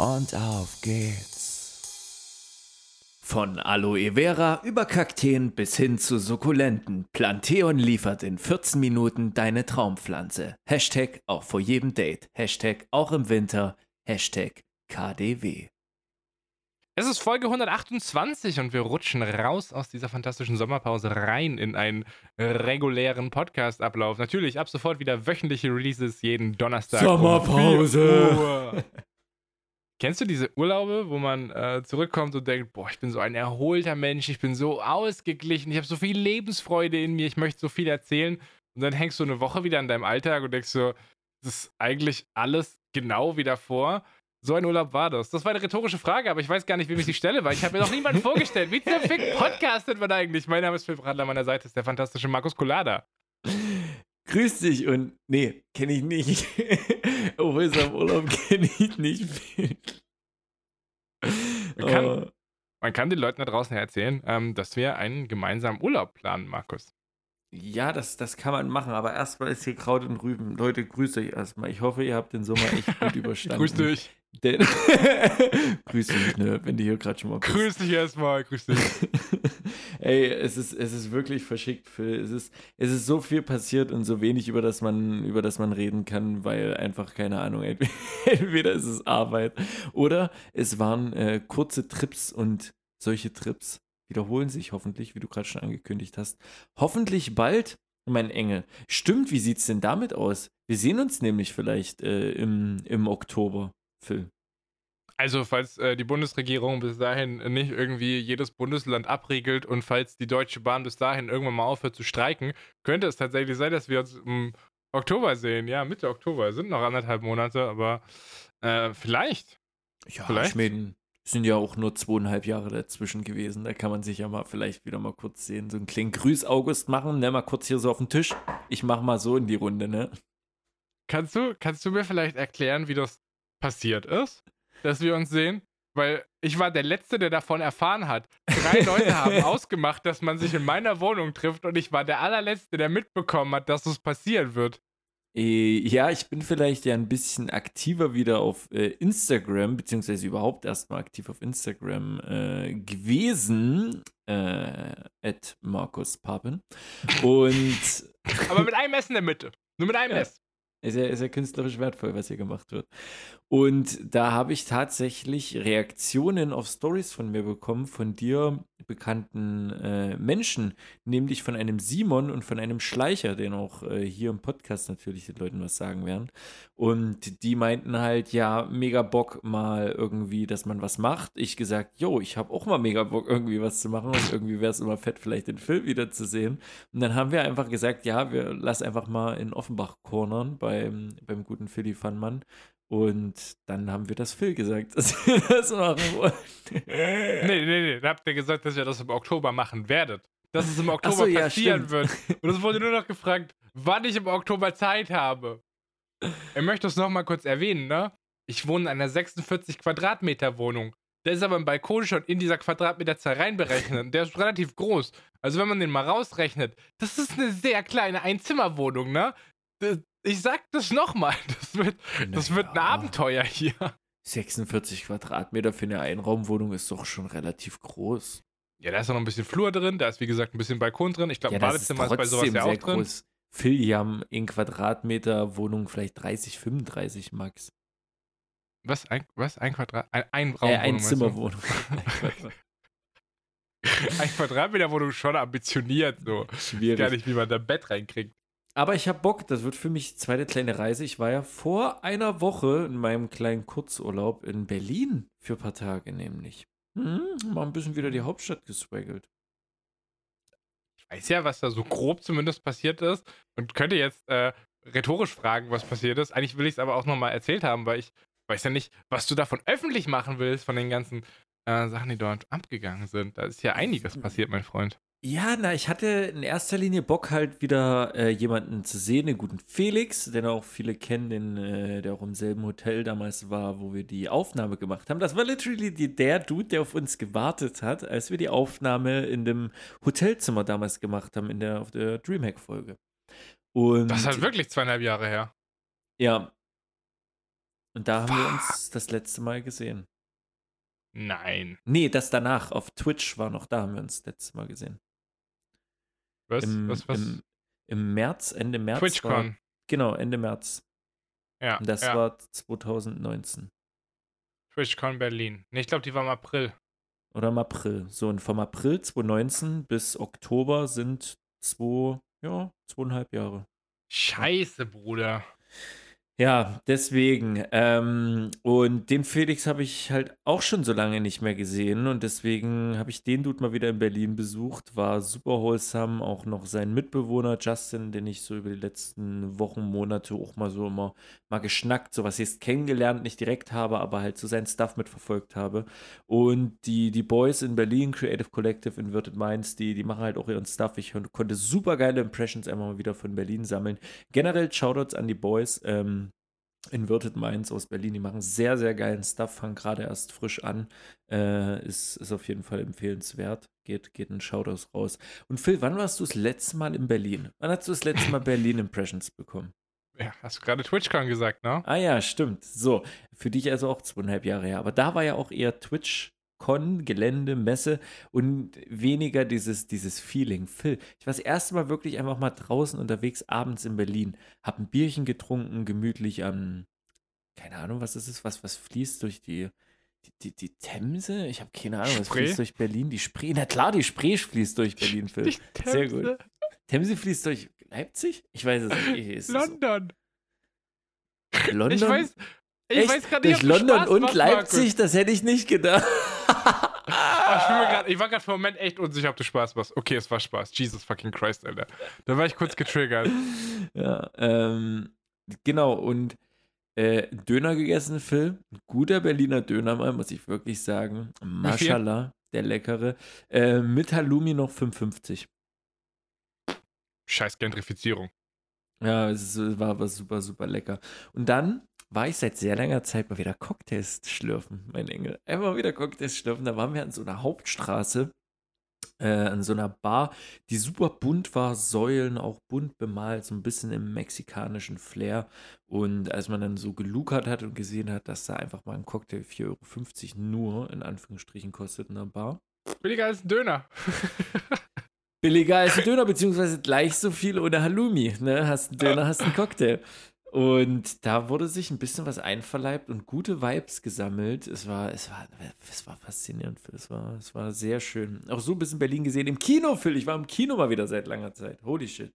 und auf geht's. Von Aloe Vera über Kakteen bis hin zu Sukkulenten. Planteon liefert in 14 Minuten deine Traumpflanze. Hashtag auch vor jedem Date. Hashtag auch im Winter. Hashtag KDW. Es ist Folge 128 und wir rutschen raus aus dieser fantastischen Sommerpause rein in einen regulären Podcast-Ablauf. Natürlich ab sofort wieder wöchentliche Releases jeden Donnerstag. Sommerpause! Um Kennst du diese Urlaube, wo man äh, zurückkommt und denkt, boah, ich bin so ein erholter Mensch, ich bin so ausgeglichen, ich habe so viel Lebensfreude in mir, ich möchte so viel erzählen. Und dann hängst du eine Woche wieder an deinem Alltag und denkst so, das ist eigentlich alles genau wie davor. So ein Urlaub war das. Das war eine rhetorische Frage, aber ich weiß gar nicht, wem ich sie stelle, weil ich habe mir noch niemanden vorgestellt. Wie zum Fick podcastet man eigentlich? Mein Name ist Phil Bradler, an meiner Seite ist der fantastische Markus Colada. Grüß dich und nee, kenne ich nicht. Auf unserem Urlaub kenne ich nicht viel. Man kann, Oh, man kann den Leuten da draußen erzählen, ähm, dass wir einen gemeinsamen Urlaub planen, Markus. ja, das, das kann man machen, aber erstmal ist hier Kraut und Rüben. Leute, grüßt euch erstmal. Ich hoffe, ihr habt den Sommer echt gut überstanden. Grüß dich. Denn grüß dich, ne, wenn du hier gerade schon mal bist. Grüß dich erstmal. Grüß dich. Ey, es ist, es ist wirklich verschickt, Phil. Es ist, es ist so viel passiert und so wenig, über das man, über das man reden kann, weil einfach, keine Ahnung, entweder, entweder ist es Arbeit oder es waren äh, kurze Trips und solche Trips wiederholen sich hoffentlich, wie du gerade schon angekündigt hast. Hoffentlich bald, mein Engel. Stimmt, wie sieht's denn damit aus? Wir sehen uns nämlich vielleicht äh, im, im Oktober, Phil. Also, falls äh, die Bundesregierung bis dahin nicht irgendwie jedes Bundesland abriegelt und falls die Deutsche Bahn bis dahin irgendwann mal aufhört zu streiken, könnte es tatsächlich sein, dass wir uns im Oktober sehen. Ja, Mitte Oktober. Es sind noch anderthalb Monate, aber äh, vielleicht. Ja, Vielleicht. ich meine, sind ja auch nur zweieinhalb Jahre dazwischen gewesen. Da kann man sich ja mal vielleicht wieder mal kurz sehen. So einen kleinen Grüß August machen, ne? Mal kurz hier so auf den Tisch. Ich mach mal so in die Runde, ne? Kannst du, kannst du mir vielleicht erklären, wie das passiert ist, dass wir uns sehen? Weil ich war der Letzte, der davon erfahren hat. Drei Leute haben ausgemacht, dass man sich in meiner Wohnung trifft und ich war der allerletzte, der mitbekommen hat, dass es passieren wird. Äh, ja, ich bin vielleicht ja ein bisschen aktiver wieder auf äh, Instagram, beziehungsweise überhaupt erstmal aktiv auf Instagram äh, gewesen. Äh, at Markus Papen. Und Aber mit einem S in der Mitte. Nur mit einem Ja. S. Ist ja, ist ja künstlerisch wertvoll, was hier gemacht wird. Und da habe ich tatsächlich Reaktionen auf Stories von mir bekommen, von dir bekannten äh, Menschen, nämlich von einem Simon und von einem Schleicher, den auch äh, hier im Podcast natürlich den Leuten was sagen werden. Und die meinten halt, ja, mega Bock mal irgendwie, dass man was macht. Ich gesagt, yo, ich habe auch mal mega Bock irgendwie was zu machen und irgendwie wäre es immer fett, vielleicht den Film wiederzusehen. Und dann haben wir einfach gesagt, ja, wir lass einfach mal in Offenbach cornern beim, beim guten Philly Fannmann. Und dann haben wir das Phil gesagt, dass wir das machen wollen. Nee, nee, nee. Da habt ihr gesagt, dass ihr das im Oktober machen werdet. Dass es im Oktober so, ja, passieren stimmt. wird. Und es wurde nur noch gefragt, wann ich im Oktober Zeit habe. Ich möchte es nochmal kurz erwähnen, ne? Ich wohne in einer 46 Quadratmeter Wohnung. Der ist aber im Balkon schon in dieser Quadratmeterzahl reinberechnet. Der ist relativ groß. Also wenn man den mal rausrechnet, das ist eine sehr kleine Einzimmerwohnung, ne? Ich sag das nochmal. Das wird, das wird ein Naja. Abenteuer hier. 46 Quadratmeter für eine Einraumwohnung ist doch schon relativ groß. Ja, da ist noch ein bisschen Flur drin, da ist wie gesagt ein bisschen Balkon drin. Ich glaube, Ja, ein das ist Badezimmer ist bei sowas ja auch drin. groß. Phil, die haben in Quadratmeter Wohnung vielleicht 30, 35 max. Was? Ein, was? Ein Quadrat? Ein, ein Raum. Äh, Einzimmerwohnung. Ein Quadratmeter Wohnung schon ambitioniert, so. Schwierig. Gar nicht, wie man da ein Bett reinkriegt. Aber ich habe Bock, das wird für mich zweite kleine Reise. Ich war ja vor einer Woche in meinem kleinen Kurzurlaub in Berlin für ein paar Tage nämlich. Hm, mal ein bisschen wieder die Hauptstadt geswaggelt. Ich weiß ja, was da so grob zumindest passiert ist und könnte jetzt äh, rhetorisch fragen, was passiert ist. Eigentlich will ich es aber auch nochmal erzählt haben, weil ich weiß ja nicht, was du davon öffentlich machen willst, von den ganzen äh, Sachen, die dort abgegangen sind. Da ist ja einiges passiert, mein Freund. Ja, na, ich hatte in erster Linie Bock halt wieder äh, jemanden zu sehen, den guten Felix, den auch viele kennen, den, äh, der auch im selben Hotel damals war, wo wir die Aufnahme gemacht haben. Das war literally die, der Dude, der auf uns gewartet hat, als wir die Aufnahme in dem Hotelzimmer damals gemacht haben, in der, auf der Dreamhack-Folge. Und das ist halt wirklich zweieinhalb Jahre her. Ja. Und da haben wir uns das letzte Mal gesehen. Nein. Nee, das danach auf Twitch war noch da, haben wir uns das letzte Mal gesehen. Was? Im, was, was? Im, Im März, Ende März. TwitchCon. War, genau, Ende März. Ja. Und das ja. war 2019. TwitchCon Berlin. Nee, ich glaube, die war im April. Oder im April. So, und vom April 2019 bis Oktober sind zwei, ja, zweieinhalb Jahre. Scheiße, Bruder. Ja, deswegen. Ähm, und den Felix habe ich halt auch schon so lange nicht mehr gesehen. Und deswegen habe ich den Dude mal wieder in Berlin besucht. War super wholesome. Auch noch sein Mitbewohner Justin, den ich so über die letzten Wochen, Monate auch mal so immer mal geschnackt, so was jetzt kennengelernt, nicht direkt habe, aber halt so sein Stuff mitverfolgt habe. Und die, die Boys in Berlin, Creative Collective, Inverted Minds, die, die machen halt auch ihren Stuff. Ich konnte super geile Impressions einfach mal wieder von Berlin sammeln. Generell Shoutouts an die Boys. Ähm, Inverted Minds aus Berlin, die machen sehr, sehr geilen Stuff, fangen gerade erst frisch an. Äh, ist, ist auf jeden Fall empfehlenswert. Geht, geht ein Shoutouts raus. Und Phil, wann warst du das letzte Mal in Berlin? Wann hast du das letzte Mal Berlin Impressions bekommen? Ja, hast du gerade TwitchCon gesagt, ne? Ah ja, stimmt. So, für dich also auch zweieinhalb Jahre her. Aber da war ja auch eher Twitch Con, Gelände, Messe und weniger dieses, dieses Feeling. Phil, ich war das erste Mal wirklich einfach mal draußen unterwegs, abends in Berlin. Hab ein Bierchen getrunken, gemütlich am, keine Ahnung, was ist, was, was fließt durch die, die, die, die Themse? Ich habe keine Ahnung, was Spree? fließt durch Berlin? Die Spree, na klar, die Spree fließt durch Berlin, Phil. Sehr gut. Themse fließt durch Leipzig? Ich weiß es nicht. Ist es London. so? London? Ich weiß, ich Echt? weiß gerade nicht, durch London und machst, Leipzig? Markus. Das hätte ich nicht gedacht. Ich, grad, ich war gerade für einen Moment echt unsicher, ob du Spaß machst. Okay, es war Spaß. Jesus fucking Christ, Alter. Da war ich kurz getriggert. Ja, ähm, genau, und äh, Döner gegessen, Phil. Ein guter Berliner Döner mal, muss ich wirklich sagen. Maschallah, der leckere. Äh, mit Halloumi noch 5,50. Scheiß Gentrifizierung. Ja, es war aber super, super lecker. Und dann war ich seit sehr langer Zeit mal wieder Cocktails schlürfen, mein Engel. Einfach wieder Cocktails schlürfen. Da waren wir an so einer Hauptstraße, äh, an so einer Bar, die super bunt war, Säulen auch bunt bemalt, so ein bisschen im mexikanischen Flair. Und als man dann so gelukert hat und gesehen hat, dass da einfach mal ein Cocktail 4,50 Euro nur in Anführungsstrichen kostet in der Bar. Billiger als ein Döner. Billiger als ein Döner, beziehungsweise gleich so viel ohne Halloumi. Ne? Hast einen Döner, hast einen Cocktail. Und da wurde sich ein bisschen was einverleibt und gute Vibes gesammelt. Es war, es war, es war faszinierend. Es war, es war sehr schön. Auch so ein bisschen Berlin gesehen. Im Kino, Phil. Ich war im Kino mal wieder seit langer Zeit. Holy shit.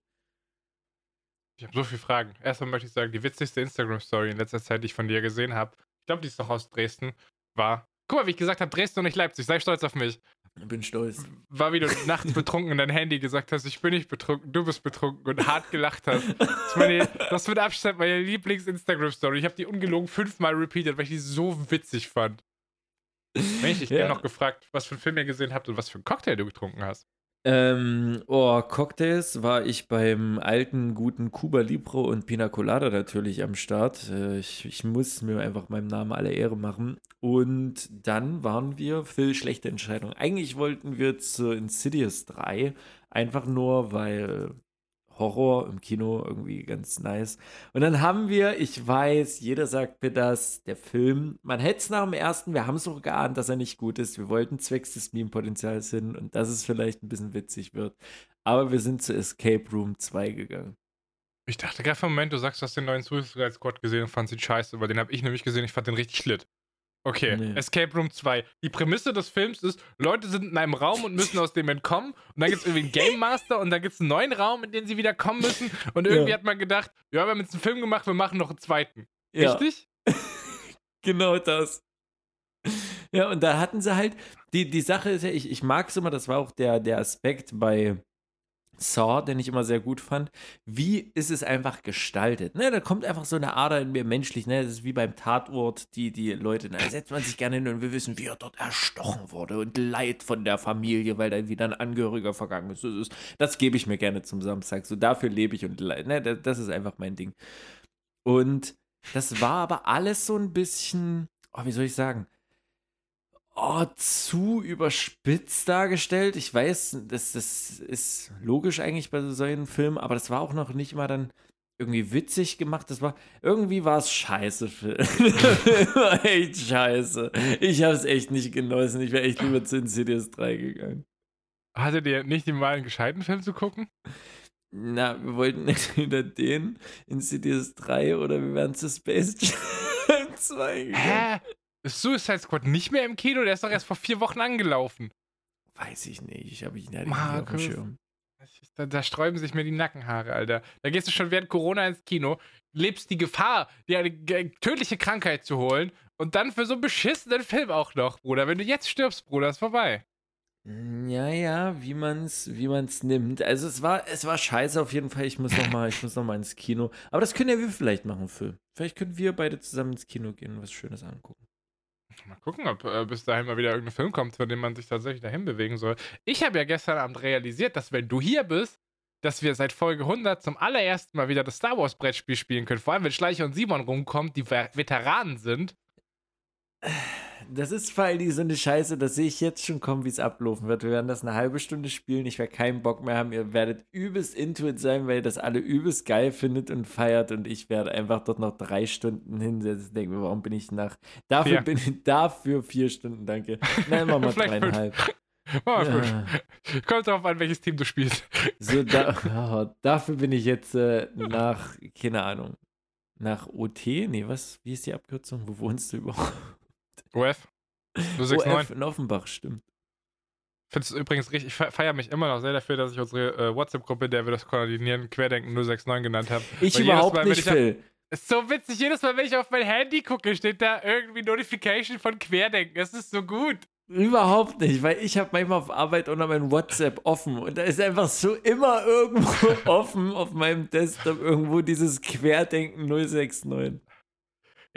Ich habe so viele Fragen. Erstmal möchte ich sagen, die witzigste Instagram-Story in letzter Zeit, die ich von dir gesehen habe, ich glaube, die ist noch aus Dresden, war. Guck mal, wie ich gesagt habe, Dresden und nicht Leipzig. Sei stolz auf mich. Ich bin stolz. War, wie du nachts betrunken in dein Handy gesagt hast, ich bin nicht betrunken, du bist betrunken und hart gelacht hast. Das meine, das mit Abstand meine Lieblings-Instagram-Story. Ich habe die ungelogen fünfmal repeated, weil ich die so witzig fand. Wenn ich dich Ja. gerne noch gefragt, was für einen Film ihr gesehen habt und was für einen Cocktail du getrunken hast. Ähm, oh, Cocktails war ich beim alten, guten Cuba Libre und Pina Colada natürlich am Start. Äh, ich, ich muss mir einfach meinem Namen alle Ehre machen. Und dann waren wir, Phil, schlechte Entscheidung. Eigentlich wollten wir zu Insidious 3, einfach nur, weil Horror im Kino irgendwie ganz nice. Und dann haben wir, ich weiß, jeder sagt mir das, der Film, man hätte es nach dem ersten, wir haben es auch geahnt, dass er nicht gut ist. Wir wollten zwecks des Meme-Potenzials hin und dass es vielleicht ein bisschen witzig wird. Aber wir sind zu Escape Room 2 gegangen. Ich dachte gerade für einen Moment, du sagst, du hast den neuen Suicide Squad gesehen und fandst ihn scheiße, weil den habe ich nämlich gesehen, ich fand den richtig schlitt. Okay, Nee. Escape Room 2. Die Prämisse des Films ist, Leute sind in einem Raum und müssen aus dem entkommen und dann gibt es irgendwie einen Game Master und dann gibt es einen neuen Raum, in den sie wieder kommen müssen und irgendwie Ja. hat man gedacht, ja, wir haben jetzt einen Film gemacht, wir machen noch einen zweiten. Richtig? Genau das. Ja, und da hatten sie halt, die, die Sache ist ja, ich, ich mag es immer, das war auch der, der Aspekt bei Saw, den ich immer sehr gut fand, wie ist es einfach gestaltet? Ne, da kommt einfach so eine Ader in mir menschlich, ne? Das ist wie beim Tatort, die, die Leute, da setzt man sich gerne hin und wir wissen, wie er dort erstochen wurde und Leid von der Familie, weil da wieder ein Angehöriger vergangen ist. Das, ist, das gebe ich mir gerne zum Samstag. So dafür lebe ich und ne, das ist einfach mein Ding. Und das war aber alles so ein bisschen, oh, wie soll ich sagen? Oh, zu überspitzt dargestellt. Ich weiß, das, das ist logisch eigentlich bei solchen Filmen, aber das war auch noch nicht mal dann irgendwie witzig gemacht. Das war irgendwie war es scheiße, echt scheiße. Ich habe es echt nicht genossen. Ich wäre echt lieber zu Insidious 3 gegangen. Hattet ihr nicht den mal einen gescheiten Film zu gucken? Na, wir wollten entweder den Insidious 3 oder wir wären zu Space Jam 2 gegangen. Hä? Ist Suicide Squad nicht mehr im Kino? Der ist doch erst vor vier Wochen angelaufen. Weiß ich nicht. Ich habe ihn ja nicht auf dem Schirm. Da, da, sträuben sich mir die Nackenhaare, Alter. Da gehst du schon während Corona ins Kino, lebst die Gefahr, dir eine tödliche Krankheit zu holen und dann für so einen beschissenen Film auch noch, Bruder. Wenn du jetzt stirbst, Bruder, ist vorbei. Hm, ja, ja, wie man's, wie man's nimmt. Also es war, es war scheiße auf jeden Fall. Ich muss noch mal, ich muss noch mal ins Kino. Aber das können ja wir vielleicht machen, Phil. Vielleicht können wir beide zusammen ins Kino gehen und was Schönes angucken. Mal gucken, ob äh, bis dahin mal wieder irgendein Film kommt, für den man sich tatsächlich dahin bewegen soll. Ich habe ja gestern Abend realisiert, dass wenn du hier bist, dass wir seit Folge 100 zum allerersten Mal wieder das Star Wars Brettspiel spielen können. Vor allem, wenn Schleicher und Simon rumkommt, die Veteranen sind das ist vor allem so eine Scheiße, das sehe ich jetzt schon kommen, wie es ablaufen wird. Wir werden das eine halbe Stunde spielen, ich werde keinen Bock mehr haben. Ihr werdet übelst into it sein, weil ihr das alle übelst geil findet und feiert und ich werde einfach dort noch drei Stunden hinsetzen und denken, warum bin ich nach. Dafür vier. bin ich dafür vier Stunden, danke. Nein, machen wir dreieinhalb. Oh, ja. Kommt drauf an, welches Team du spielst. So, da, oh, dafür bin ich jetzt äh, nach, keine Ahnung, nach OT? Nee, was? Wie ist die Abkürzung? Wo wohnst du überhaupt? OF. 069. OF in Offenbach, stimmt. Ich finde es übrigens richtig, ich feiere mich immer noch sehr dafür, dass ich unsere äh, WhatsApp-Gruppe, der wir das koordinieren, Querdenken 069 genannt habe. Ich Weil überhaupt Mal, nicht, Phil. Ist so witzig, jedes Mal, wenn ich auf mein Handy gucke, steht da irgendwie Notification von Querdenken. Es ist so gut. Überhaupt nicht, weil ich habe manchmal auf Arbeit unter meinem WhatsApp offen und da ist einfach so immer irgendwo offen auf meinem Desktop irgendwo dieses Querdenken 069.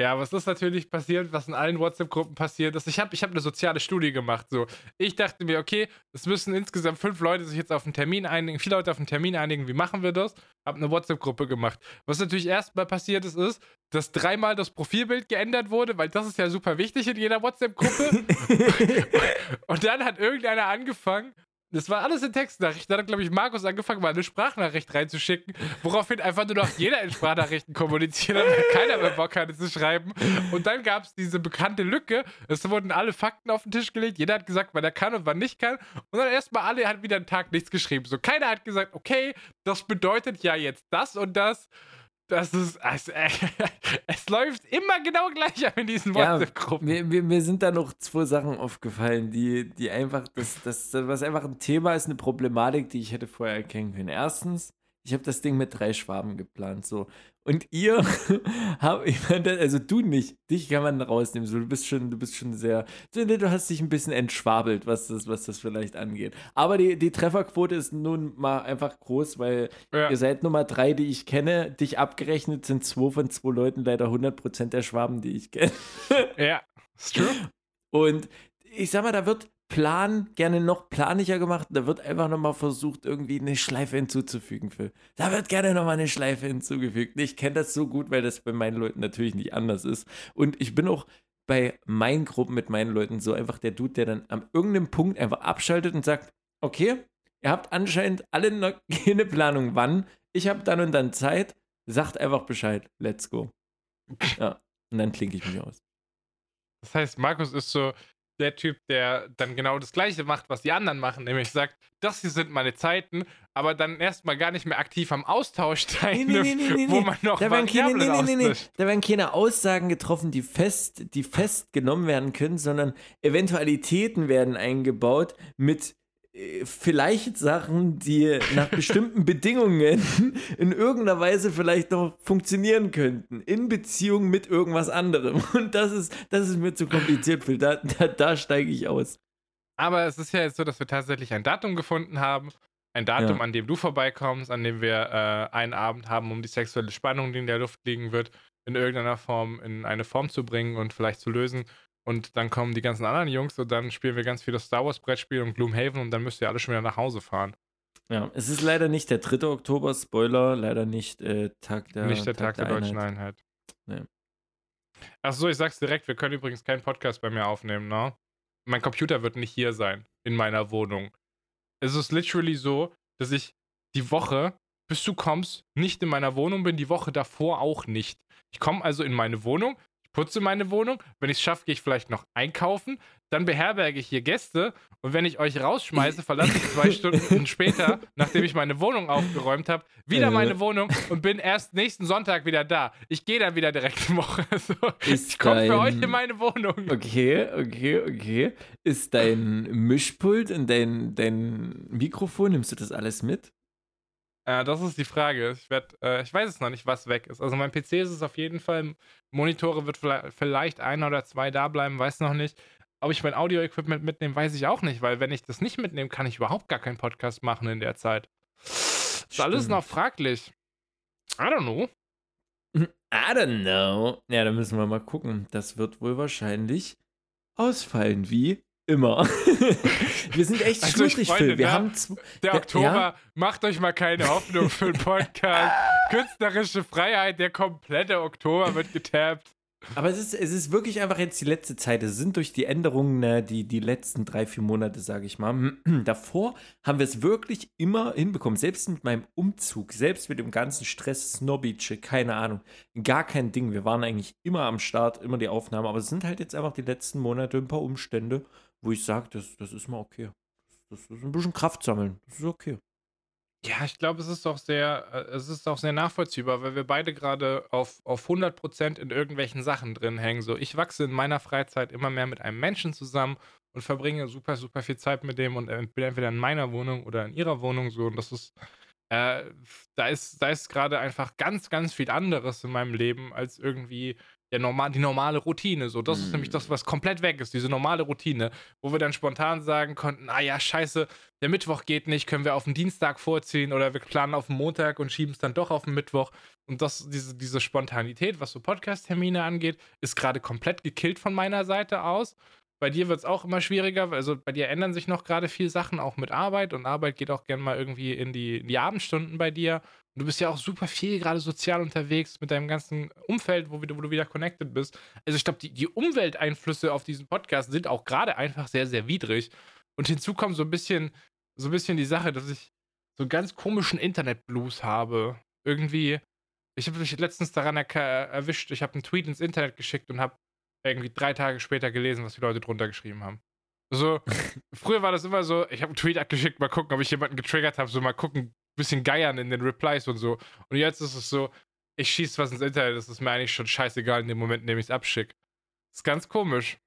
Ja, was ist natürlich passiert, was in allen WhatsApp-Gruppen passiert ist. Ich habe ich hab eine soziale Studie gemacht. So. Ich dachte mir, okay, es müssen insgesamt fünf Leute sich jetzt auf einen Termin einigen, vier Leute auf einen Termin einigen, wie machen wir das? Habe eine WhatsApp-Gruppe gemacht. Was natürlich erstmal passiert ist, ist, dass dreimal das Profilbild geändert wurde, weil das ist ja super wichtig in jeder WhatsApp-Gruppe. und dann hat irgendeiner angefangen, das war alles in Textnachrichten. Dann hat, glaube ich, Markus angefangen, mal eine Sprachnachricht reinzuschicken, woraufhin einfach nur noch jeder in Sprachnachrichten kommuniziert hat, weil keiner mehr Bock hatte zu schreiben. Und dann gab es diese bekannte Lücke. Es wurden alle Fakten auf den Tisch gelegt. Jeder hat gesagt, wann er kann und wann nicht kann. Und dann erstmal alle hat wieder einen Tag nichts geschrieben. So, keiner hat gesagt, okay, das bedeutet ja jetzt das und das. Das ist. Es, äh, es läuft immer genau gleich ab in diesen WhatsApp-Gruppen. Ja, mir, mir, sind da noch zwei Sachen aufgefallen, die, die einfach. Das, das, was einfach ein Thema ist, eine Problematik, die ich hätte vorher erkennen können. Erstens, ich habe das Ding mit drei Schwaben geplant. So. Und ihr habt, also du nicht, dich kann man rausnehmen. So, du bist schon, du bist schon sehr, du hast dich ein bisschen entschwabelt, was das, was das vielleicht angeht. Aber die, die Trefferquote ist nun mal einfach groß, weil ja. ihr seid Nummer drei, die ich kenne. Dich abgerechnet sind zwei von zwei Leuten leider 100% der Schwaben, die ich kenne. ja, ist true. Und ich sag mal, da wird Plan gerne noch planiger gemacht. Da wird einfach nochmal versucht, irgendwie eine Schleife hinzuzufügen. Phil. Da wird gerne nochmal eine Schleife hinzugefügt. Ich kenne das so gut, weil das bei meinen Leuten natürlich nicht anders ist. Und ich bin auch bei meinen Gruppen mit meinen Leuten so einfach der Dude, der dann am irgendeinem Punkt einfach abschaltet und sagt, okay, ihr habt anscheinend alle noch keine Planung, wann. Ich habe dann und dann Zeit. Sagt einfach Bescheid. Let's go. Ja, und dann klinke ich mich aus. Das heißt, Markus ist so der Typ, der dann genau das Gleiche macht, was die anderen machen, nämlich sagt, das hier sind meine Zeiten, aber dann erstmal gar nicht mehr aktiv am Austausch teilnimmt, nee, nee, nee, wo man noch da werden, keine, nee, nee, nee, da werden keine Aussagen getroffen, die fest, die fest genommen werden können, sondern Eventualitäten werden eingebaut mit vielleicht Sachen, die nach bestimmten Bedingungen in irgendeiner Weise vielleicht noch funktionieren könnten, in Beziehung mit irgendwas anderem. Und das ist, das ist mir zu kompliziert, Phil. Da, da, da steige ich aus. Aber es ist ja jetzt so, dass wir tatsächlich ein Datum gefunden haben, Ein Datum, Ja. an dem du vorbeikommst, an dem wir äh, einen Abend haben, um die sexuelle Spannung, die in der Luft liegen wird, in irgendeiner Form in eine Form zu bringen und vielleicht zu lösen. Und dann kommen die ganzen anderen Jungs und dann spielen wir ganz viele Star Wars Brettspiele und Gloomhaven und dann müsst ihr alle schon wieder nach Hause fahren. Ja, es ist leider nicht der 3. Oktober, Spoiler, leider nicht äh, Tag der Nicht der Tag, der, deutschen Einheit. Nee. Achso, ich sag's direkt, wir können übrigens keinen Podcast bei mir aufnehmen, ne? Mein Computer wird nicht hier sein, in meiner Wohnung. Es ist literally so, dass ich die Woche, bis du kommst, nicht in meiner Wohnung bin, die Woche davor auch nicht. Ich komme also in meine Wohnung, ich putze meine Wohnung, wenn ich es schaffe, gehe ich vielleicht noch einkaufen, dann beherberge ich hier Gäste und wenn ich euch rausschmeiße, verlasse ich zwei Stunden später, nachdem ich meine Wohnung aufgeräumt habe, wieder Äh. meine Wohnung und bin erst nächsten Sonntag wieder da. Ich gehe dann wieder direkt eine Woche. So, ich komme für dein- euch in meine Wohnung. Okay, okay, okay. Ist dein Mischpult und dein, dein Mikrofon, nimmst du das alles mit? Äh, das ist die Frage. Ich, werd, äh, ich weiß es noch nicht, was weg ist. Also mein PC ist es auf jeden Fall. Monitore wird vielleicht, vielleicht ein oder zwei da bleiben, weiß noch nicht. Ob ich mein Audio-Equipment mitnehme, weiß ich auch nicht, weil wenn ich das nicht mitnehme, kann ich überhaupt gar keinen Podcast machen in der Zeit. Ist alles noch fraglich. I don't know. I don't know. Ja, da müssen wir mal gucken. Das wird wohl wahrscheinlich ausfallen, wie immer. wir sind echt Also schwierig, Freunde, Phil. Wir ne? haben Der Oktober, ja. macht euch mal keine Hoffnung für den Podcast. Künstlerische Freiheit, der komplette Oktober wird getappt. Aber es ist, es ist wirklich einfach jetzt die letzte Zeit. Es sind durch die Änderungen ne, die, die letzten drei, vier Monate, sage ich mal. Davor haben wir es wirklich immer hinbekommen. Selbst mit meinem Umzug, selbst mit dem ganzen Stress, Snobbyche, keine Ahnung. Gar kein Ding. Wir waren eigentlich immer am Start, immer die Aufnahme. Aber es sind halt jetzt einfach die letzten Monate ein paar Umstände, wo ich sage, das, das ist mal okay. Das ist ein bisschen Kraft sammeln. Das ist okay. Ja, ich glaube, es ist auch sehr, äh, es ist auch sehr nachvollziehbar, weil wir beide gerade auf, auf 100% in irgendwelchen Sachen drin hängen. So, ich wachse in meiner Freizeit immer mehr mit einem Menschen zusammen und verbringe super, super viel Zeit mit dem und äh, bin entweder in meiner Wohnung oder in ihrer Wohnung so. Und das ist, äh, da ist, da ist gerade einfach ganz, ganz viel anderes in meinem Leben als irgendwie der normal, die normale Routine. So, das ist Mm. nämlich das, was komplett weg ist, diese normale Routine, wo wir dann spontan sagen konnten, ah ja, scheiße, der Mittwoch geht nicht, können wir auf den Dienstag vorziehen oder wir planen auf den Montag und schieben es dann doch auf den Mittwoch. Und das, diese, diese Spontanität, was so Podcast-Termine angeht, ist gerade komplett gekillt von meiner Seite aus. Bei dir wird es auch immer schwieriger, also bei dir ändern sich noch gerade viel Sachen, auch mit Arbeit und Arbeit geht auch gerne mal irgendwie in die, in die Abendstunden bei dir. Du bist ja auch super viel gerade sozial unterwegs mit deinem ganzen Umfeld, wo, wo du wieder connected bist. Also ich glaube, die, die Umwelteinflüsse auf diesen Podcast sind auch gerade einfach sehr, sehr widrig. Und hinzu kommt so ein bisschen, so ein bisschen die Sache, dass ich so einen ganz komischen Internet-Blues habe. Irgendwie, ich habe mich letztens daran erwischt, ich habe einen Tweet ins Internet geschickt und habe irgendwie drei Tage später gelesen, was die Leute drunter geschrieben haben. So, früher war das immer so, ich habe einen Tweet abgeschickt, mal gucken, ob ich jemanden getriggert habe, so mal gucken, bisschen geiern in den Replies und so. Und jetzt ist es so, ich schieße was ins Internet, das ist mir eigentlich schon scheißegal in dem Moment, in dem ich es abschicke. Ist ganz komisch.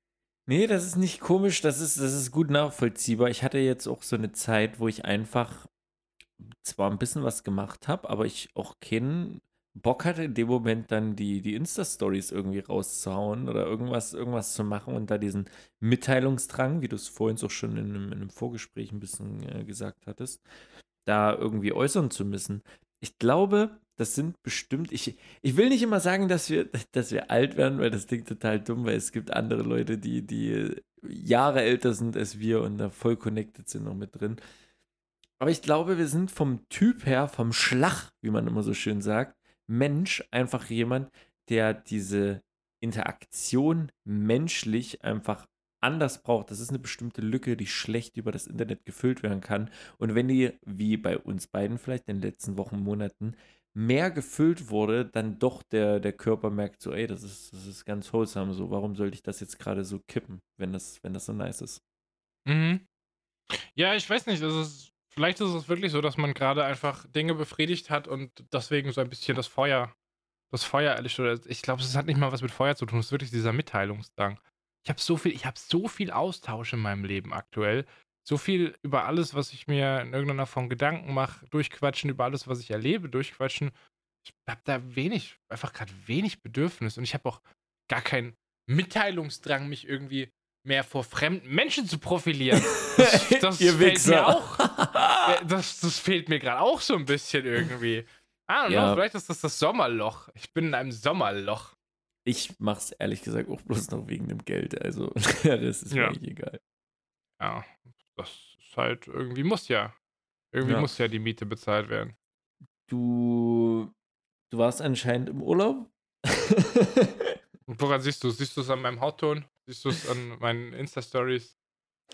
Nee, das ist nicht komisch, das ist, das ist gut nachvollziehbar. Ich hatte jetzt auch so eine Zeit, wo ich einfach zwar ein bisschen was gemacht habe, aber ich auch keinen Bock hatte, in dem Moment dann die, die Insta-Stories irgendwie rauszuhauen oder irgendwas, irgendwas zu machen und da diesen Mitteilungsdrang, wie du es vorhin auch schon in einem, in einem Vorgespräch ein bisschen äh, gesagt hattest, da irgendwie äußern zu müssen. Ich glaube, das sind bestimmt, ich, ich will nicht immer sagen, dass wir, dass wir alt werden, weil das klingt total dumm, weil es gibt andere Leute, die, die Jahre älter sind als wir und da voll connected sind noch mit drin. Aber ich glaube, wir sind vom Typ her, vom Schlag, wie man immer so schön sagt, Mensch einfach jemand, der diese Interaktion menschlich einfach anders braucht. Das ist eine bestimmte Lücke, die schlecht über das Internet gefüllt werden kann. Und wenn die, wie bei uns beiden vielleicht in den letzten Wochen, Monaten, mehr gefüllt wurde, dann doch der, der Körper merkt so, ey, das ist, das ist ganz wholesome so. Warum sollte ich das jetzt gerade so kippen, wenn das, wenn das so nice ist? Mhm. Ja, ich weiß nicht, das ist, vielleicht ist es wirklich so, dass man gerade einfach Dinge befriedigt hat und deswegen so ein bisschen das Feuer, das Feuer erlischt. Ich glaube, es hat nicht mal was mit Feuer zu tun, es ist wirklich dieser Mitteilungsdrang. Ich habe so viel, ich habe so viel Austausch in meinem Leben aktuell. So viel über alles, was ich mir in irgendeiner Form Gedanken mache, durchquatschen, über alles, was ich erlebe, durchquatschen. Ich habe da wenig, einfach gerade wenig Bedürfnis und ich habe auch gar keinen Mitteilungsdrang, mich irgendwie mehr vor fremden Menschen zu profilieren. Das, das Ihr fällt Wichser. mir auch. äh, das, das fehlt mir gerade auch so ein bisschen irgendwie. Know, Ja. vielleicht ist das das Sommerloch. Ich bin in einem Sommerloch. Ich mach's ehrlich gesagt auch bloß noch wegen dem Geld. Also, der Rest ist Ja. mir eigentlich egal. Ja, das ist halt irgendwie muss ja. Irgendwie Ja. muss ja die Miete bezahlt werden. Du, du warst anscheinend im Urlaub. Und woran siehst du es? Siehst du es an meinem Hautton? Siehst du es an meinen Insta-Stories?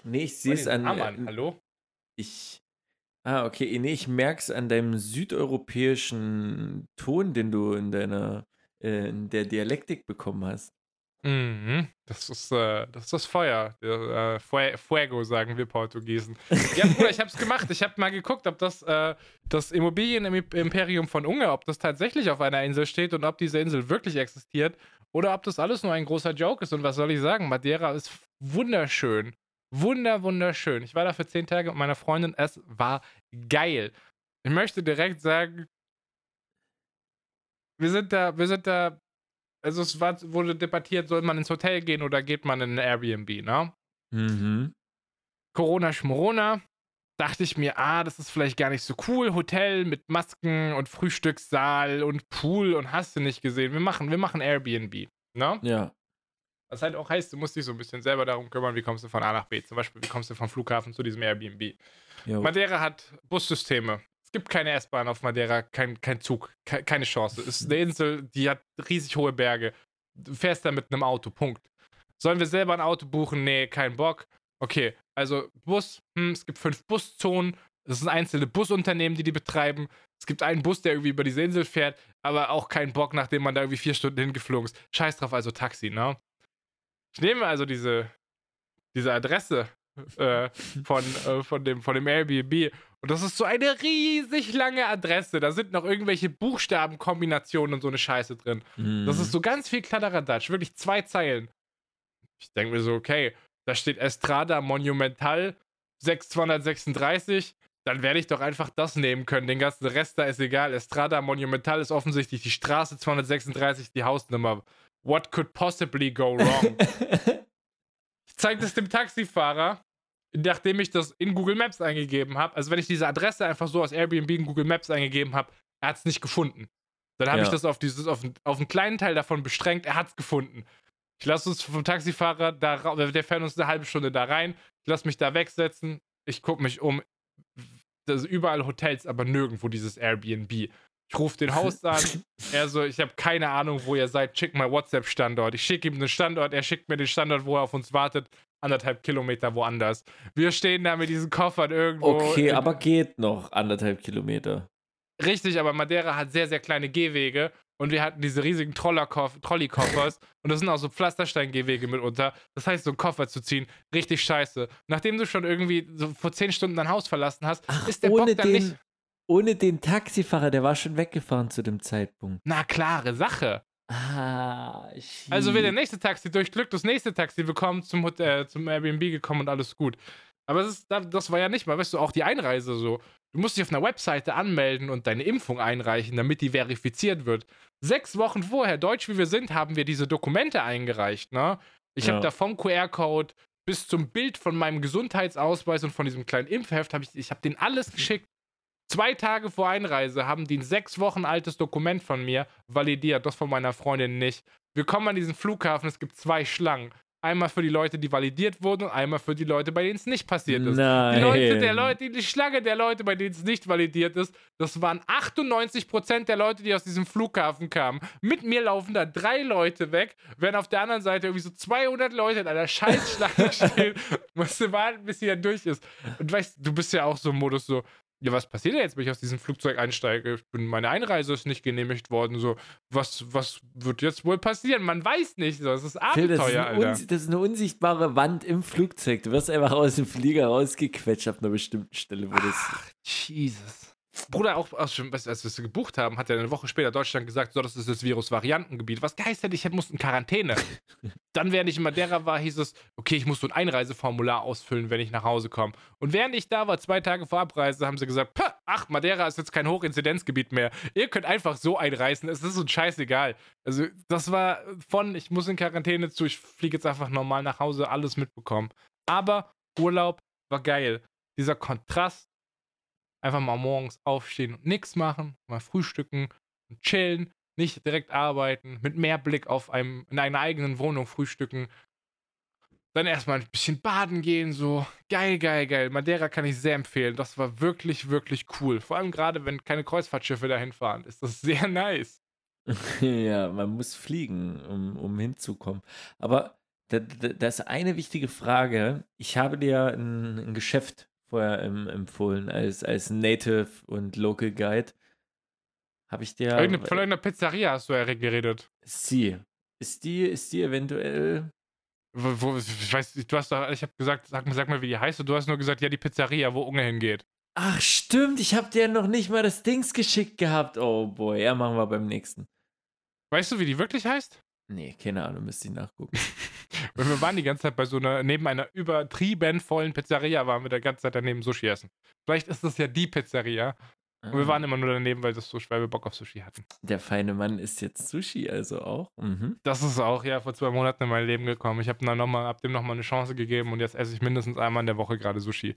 nee, ich sehe es an. Ah, Mann, äh, hallo? Ich. Ah, okay. Nee, ich merk's an deinem südeuropäischen Ton, den du in deiner in der Dialektik bekommen hast. Mhm. Das ist, äh, das ist das Feuer. Der, äh, Fue- Fuego, sagen wir Portugiesen. Ja, Bruder, ich hab's gemacht. Ich hab mal geguckt, ob das, äh, das Immobilienimperium von Unge, ob das tatsächlich auf einer Insel steht und ob diese Insel wirklich existiert oder ob das alles nur ein großer Joke ist. Und was soll ich sagen? Madeira ist wunderschön. Wunder, wunderschön. Ich war da für zehn Tage mit meiner Freundin. Es war geil. Ich möchte direkt sagen, wir sind da, wir sind da also es war, wurde debattiert, soll man ins Hotel gehen oder geht man in ein Airbnb, ne? Mhm. Corona Schmorona, dachte ich mir, ah, das ist vielleicht gar nicht so cool. Hotel mit Masken und Frühstückssaal und Pool und hast du nicht gesehen. Wir machen, wir machen Airbnb, ne? Ja. Was halt auch heißt, du musst dich so ein bisschen selber darum kümmern, wie kommst du von A nach B. Zum Beispiel, wie kommst du vom Flughafen zu diesem Airbnb. Jo. Madeira hat Bussysteme. Es gibt keine S-Bahn auf Madeira, kein, kein Zug, ke keine Chance. Es ist eine Insel, die hat riesig hohe Berge. Du fährst da mit einem Auto, Punkt. Sollen wir selber ein Auto buchen? Nee, kein Bock. Okay, also Bus, hm, es gibt fünf Buszonen. Es sind einzelne Busunternehmen, die die betreiben. Es gibt einen Bus, der irgendwie über diese Insel fährt, aber auch kein Bock, nachdem man da irgendwie vier Stunden hingeflogen ist. Scheiß drauf, also Taxi, ne? Ich nehme also diese, diese Adresse äh, von, äh, von, dem, von dem Airbnb und das ist so eine riesig lange Adresse. Da sind noch irgendwelche Buchstabenkombinationen und so eine Scheiße drin. Das ist so ganz viel Kladderadatsch, wirklich zwei Zeilen. Ich denke mir so, okay, da steht Estrada Monumental 6236. Dann werde ich doch einfach das nehmen können. Den ganzen Rest da ist egal. Estrada Monumental ist offensichtlich die Straße 236, die Hausnummer. What could possibly go wrong? Ich zeige das dem Taxifahrer, nachdem ich das in Google Maps eingegeben habe. Also wenn ich diese Adresse einfach so aus Airbnb in Google Maps eingegeben habe, er hat es nicht gefunden. Dann habe Ja. ich das auf dieses, auf, auf einen kleinen Teil davon beschränkt, er hat es gefunden. Ich lasse uns vom Taxifahrer da der fährt uns eine halbe Stunde da rein. Ich lasse mich da wegsetzen. Ich gucke mich um. Das sind überall Hotels, aber nirgendwo dieses Airbnb. Ich rufe den Host an. Er so, ich habe keine Ahnung, wo ihr seid. Schick mal WhatsApp-Standort. Ich schicke ihm den Standort. Er schickt mir den Standort, wo er auf uns wartet. Anderthalb Kilometer woanders. Wir stehen da mit diesen Koffern irgendwo. Okay, aber geht noch anderthalb Kilometer. Richtig, aber Madeira hat sehr, sehr kleine Gehwege und wir hatten diese riesigen Trolley-Koffers und das sind auch so Pflasterstein-Gehwege mitunter. Das heißt, so einen Koffer zu ziehen, richtig scheiße. Nachdem du schon irgendwie so vor zehn Stunden dein Haus verlassen hast, Ach, ist der ohne Bock dann den, nicht. ohne den Taxifahrer, der war schon weggefahren zu dem Zeitpunkt. Na, klare Sache. Ah, Also wäre der shit. nächste Taxi durch Glück das nächste Taxi willkommen zum, Hotel, äh, zum Airbnb gekommen und alles gut. Aber das, ist, das war ja nicht mal, weißt du, auch die Einreise so. Du musst dich auf einer Webseite anmelden und deine Impfung einreichen, damit die verifiziert wird. Sechs Wochen vorher, deutsch wie wir sind, haben wir diese Dokumente eingereicht, ne? Ich Ja. habe da vom QR-Code bis zum Bild von meinem Gesundheitsausweis und von diesem kleinen Impfheft, habe ich, ich habe denen alles geschickt. Zwei Tage vor Einreise haben die ein sechs Wochen altes Dokument von mir validiert, das von meiner Freundin nicht. Wir kommen an diesen Flughafen, es gibt zwei Schlangen. Einmal für die Leute, die validiert wurden und einmal für die Leute, bei denen es nicht passiert ist. Nein. Die Leute, der Leute, die Schlange der Leute, bei denen es nicht validiert ist, das waren 98% der Leute, die aus diesem Flughafen kamen. Mit mir laufen da drei Leute weg, während auf der anderen Seite irgendwie so 200 Leute in einer Scheißschlange stehen. Musst du warten, bis sie dann durch ist. Und weißt du, bist ja auch so im Modus so, ja, was passiert denn jetzt, wenn ich aus diesem Flugzeug einsteige? Ich bin, meine Einreise ist nicht genehmigt worden. So, was, was wird jetzt wohl passieren? Man weiß nicht. So, es ist Phil, das, ist Abenteuer, Alter. das ist eine unsichtbare Wand im Flugzeug. Du wirst einfach aus dem Flieger rausgequetscht auf einer bestimmten Stelle, wo das. Jesus. Bruder, auch als, wir es gebucht haben, hat er eine Woche später Deutschland gesagt, so, das ist das Virus-Variantengebiet. Was geheißt hätte, ich musste in Quarantäne. Dann, während ich in Madeira war, hieß es, okay, ich muss so ein Einreiseformular ausfüllen, wenn ich nach Hause komme. Und während ich da war, zwei Tage vor Abreise, haben sie gesagt, "Pah, ach, Madeira ist jetzt kein Hochinzidenzgebiet mehr. Ihr könnt einfach so einreisen, es ist uns scheißegal. Also, das war von, ich muss in Quarantäne zu, ich fliege jetzt einfach normal nach Hause, alles mitbekommen. Aber Urlaub war geil. Dieser Kontrast, einfach mal morgens aufstehen und nichts machen, mal frühstücken und chillen, nicht direkt arbeiten, mit mehr Blick auf einem, in einer eigenen Wohnung frühstücken. Dann erstmal ein bisschen baden gehen, so. Geil, geil, geil. Madeira kann ich sehr empfehlen. Das war wirklich, wirklich cool. Vor allem gerade, wenn keine Kreuzfahrtschiffe dahin fahren, ist das sehr nice. ja, man muss fliegen, um, um hinzukommen. Aber da, da, das ist eine wichtige Frage. Ich habe dir ein, ein Geschäft vorher ähm, empfohlen als, als Native und Local Guide. Habe ich dir. Irgende, von irgendeiner Pizzeria hast du ja geredet. Sie. Ist die, ist die eventuell. Wo, wo, ich weiß, du hast doch, ich habe gesagt, sag, sag mal, wie die heißt. Und du hast nur gesagt, ja, die Pizzeria, wo Unge hingeht. Ach, stimmt. Ich habe dir noch nicht mal das Dings geschickt gehabt. Oh boy. Ja, machen wir beim nächsten. Weißt du, wie die wirklich heißt? Nee, keine Ahnung, müsste ich nachgucken. Und wir waren die ganze Zeit bei so einer, neben einer übertrieben vollen Pizzeria, waren wir die ganze Zeit daneben Sushi essen. Vielleicht ist das ja die Pizzeria. Und wir waren immer nur daneben, weil, das so, weil wir Bock auf Sushi hatten. Der feine Mann isst jetzt Sushi, also auch. Mhm. Das ist auch ja vor zwei Monaten in mein Leben gekommen. Ich habe noch hab dem nochmal eine Chance gegeben und jetzt esse ich mindestens einmal in der Woche gerade Sushi.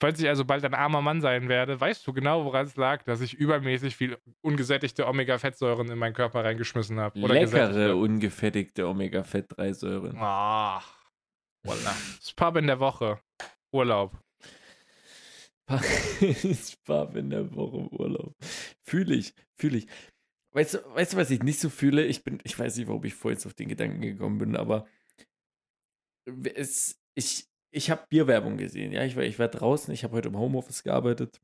Falls ich also bald ein armer Mann sein werde, weißt du genau, woran es lag, dass ich übermäßig viel ungesättigte Omega-Fettsäuren in meinen Körper reingeschmissen habe. Leckere, ungefettigte Omega-Fett-3-Säuren. Ah, voila. Spub in der Woche. Urlaub. Spa in der Woche im Urlaub. Fühle ich, fühle ich. Weißt du, weißt du, was ich nicht so fühle? Ich bin, ich weiß nicht, warum ich vorhin auf den Gedanken gekommen bin, aber es, ich, ich habe Bierwerbung gesehen, ja. Ich war, ich war draußen, ich habe heute im Homeoffice gearbeitet.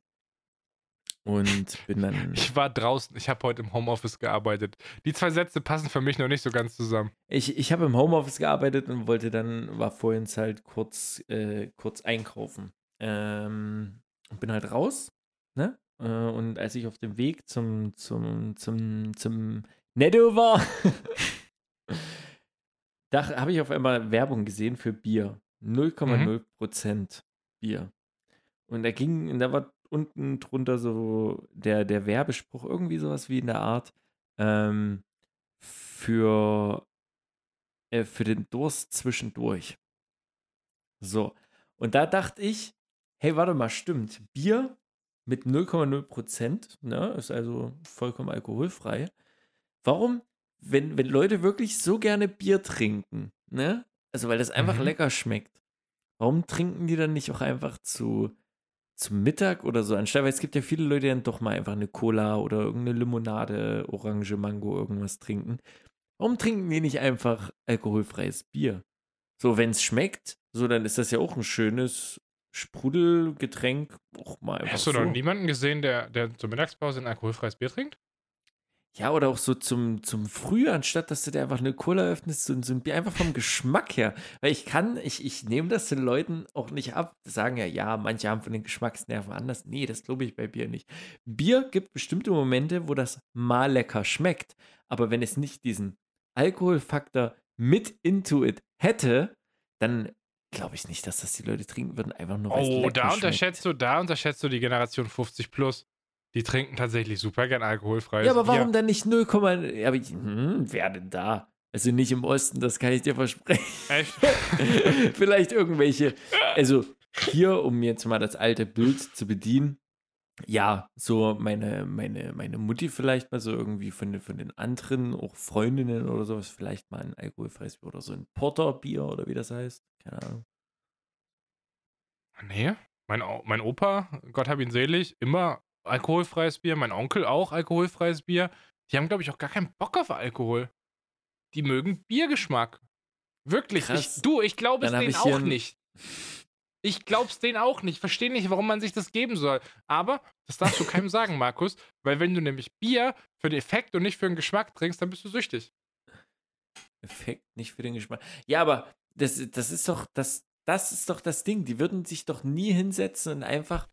Und bin dann. Ich war draußen, ich habe heute im Homeoffice gearbeitet. Die zwei Sätze passen für mich noch nicht so ganz zusammen. Ich, ich habe im Homeoffice gearbeitet und wollte dann, war vorhin halt kurz, äh, kurz einkaufen. Ähm, bin halt raus, ne? Äh, und als ich auf dem Weg zum, zum, zum, zum Netto war, da habe ich auf einmal Werbung gesehen für Bier. 0,0% mhm. Bier. Und da ging, da war unten drunter so der, der Werbespruch, irgendwie sowas wie in der Art, ähm, für, äh, für den Durst zwischendurch. So. Und da dachte ich, hey, warte mal, stimmt. Bier mit 0,0 Prozent, ne, ist also vollkommen alkoholfrei. Warum, wenn, wenn Leute wirklich so gerne Bier trinken, ne, also weil das einfach mhm. lecker schmeckt, warum trinken die dann nicht auch einfach zu, zum Mittag oder so anstatt, weil es gibt ja viele Leute, die dann doch mal einfach eine Cola oder irgendeine Limonade, Orange, Mango, irgendwas trinken. Warum trinken die nicht einfach alkoholfreies Bier? So, wenn es schmeckt, so, dann ist das ja auch ein schönes, Sprudelgetränk auch mal einfach Hast du so. noch niemanden gesehen, der, der zur Mittagspause ein alkoholfreies Bier trinkt? Ja, oder auch so zum, zum Früh, anstatt dass du dir einfach eine Cola öffnest, so, so ein Bier, einfach vom Geschmack her. Weil ich kann, ich, ich nehme das den Leuten auch nicht ab. Die sagen ja, ja, manche haben von den Geschmacksnerven anders. Nee, das glaube ich bei Bier nicht. Bier gibt bestimmte Momente, wo das mal lecker schmeckt. Aber wenn es nicht diesen Alkoholfaktor mit into it hätte, dann glaube ich nicht, dass das die Leute trinken würden, einfach nur weil Oh, da unterschätzt du, da unterschätzt du die Generation 50 plus. Die trinken tatsächlich super gern alkoholfrei. Ja, aber warum Bier. dann nicht 0, aber ich, hm, wer denn da? Also nicht im Osten, das kann ich dir versprechen. Echt? Vielleicht irgendwelche. Also hier, um jetzt mal das alte Bild zu bedienen, ja, so meine, meine, meine Mutti vielleicht mal so irgendwie von, den- von den anderen, auch Freundinnen oder sowas, vielleicht mal ein alkoholfreies Bier oder so ein Porterbier oder wie das heißt. Keine Ahnung. Nee, mein, mein Opa, Gott hab ihn selig, immer alkoholfreies Bier. Mein Onkel auch alkoholfreies Bier. Die haben, glaube ich, auch gar keinen Bock auf Alkohol. Die mögen Biergeschmack. Wirklich. Ich, du, ich glaube es denen auch nicht. Ich glaub's denen auch nicht. Verstehe nicht, warum man sich das geben soll. Aber das darfst du keinem sagen, Markus. Weil wenn du nämlich Bier für den Effekt und nicht für den Geschmack trinkst, dann bist du süchtig. Effekt, nicht für den Geschmack. Ja, aber das, das ist doch das, das ist doch das Ding. Die würden sich doch nie hinsetzen und einfach.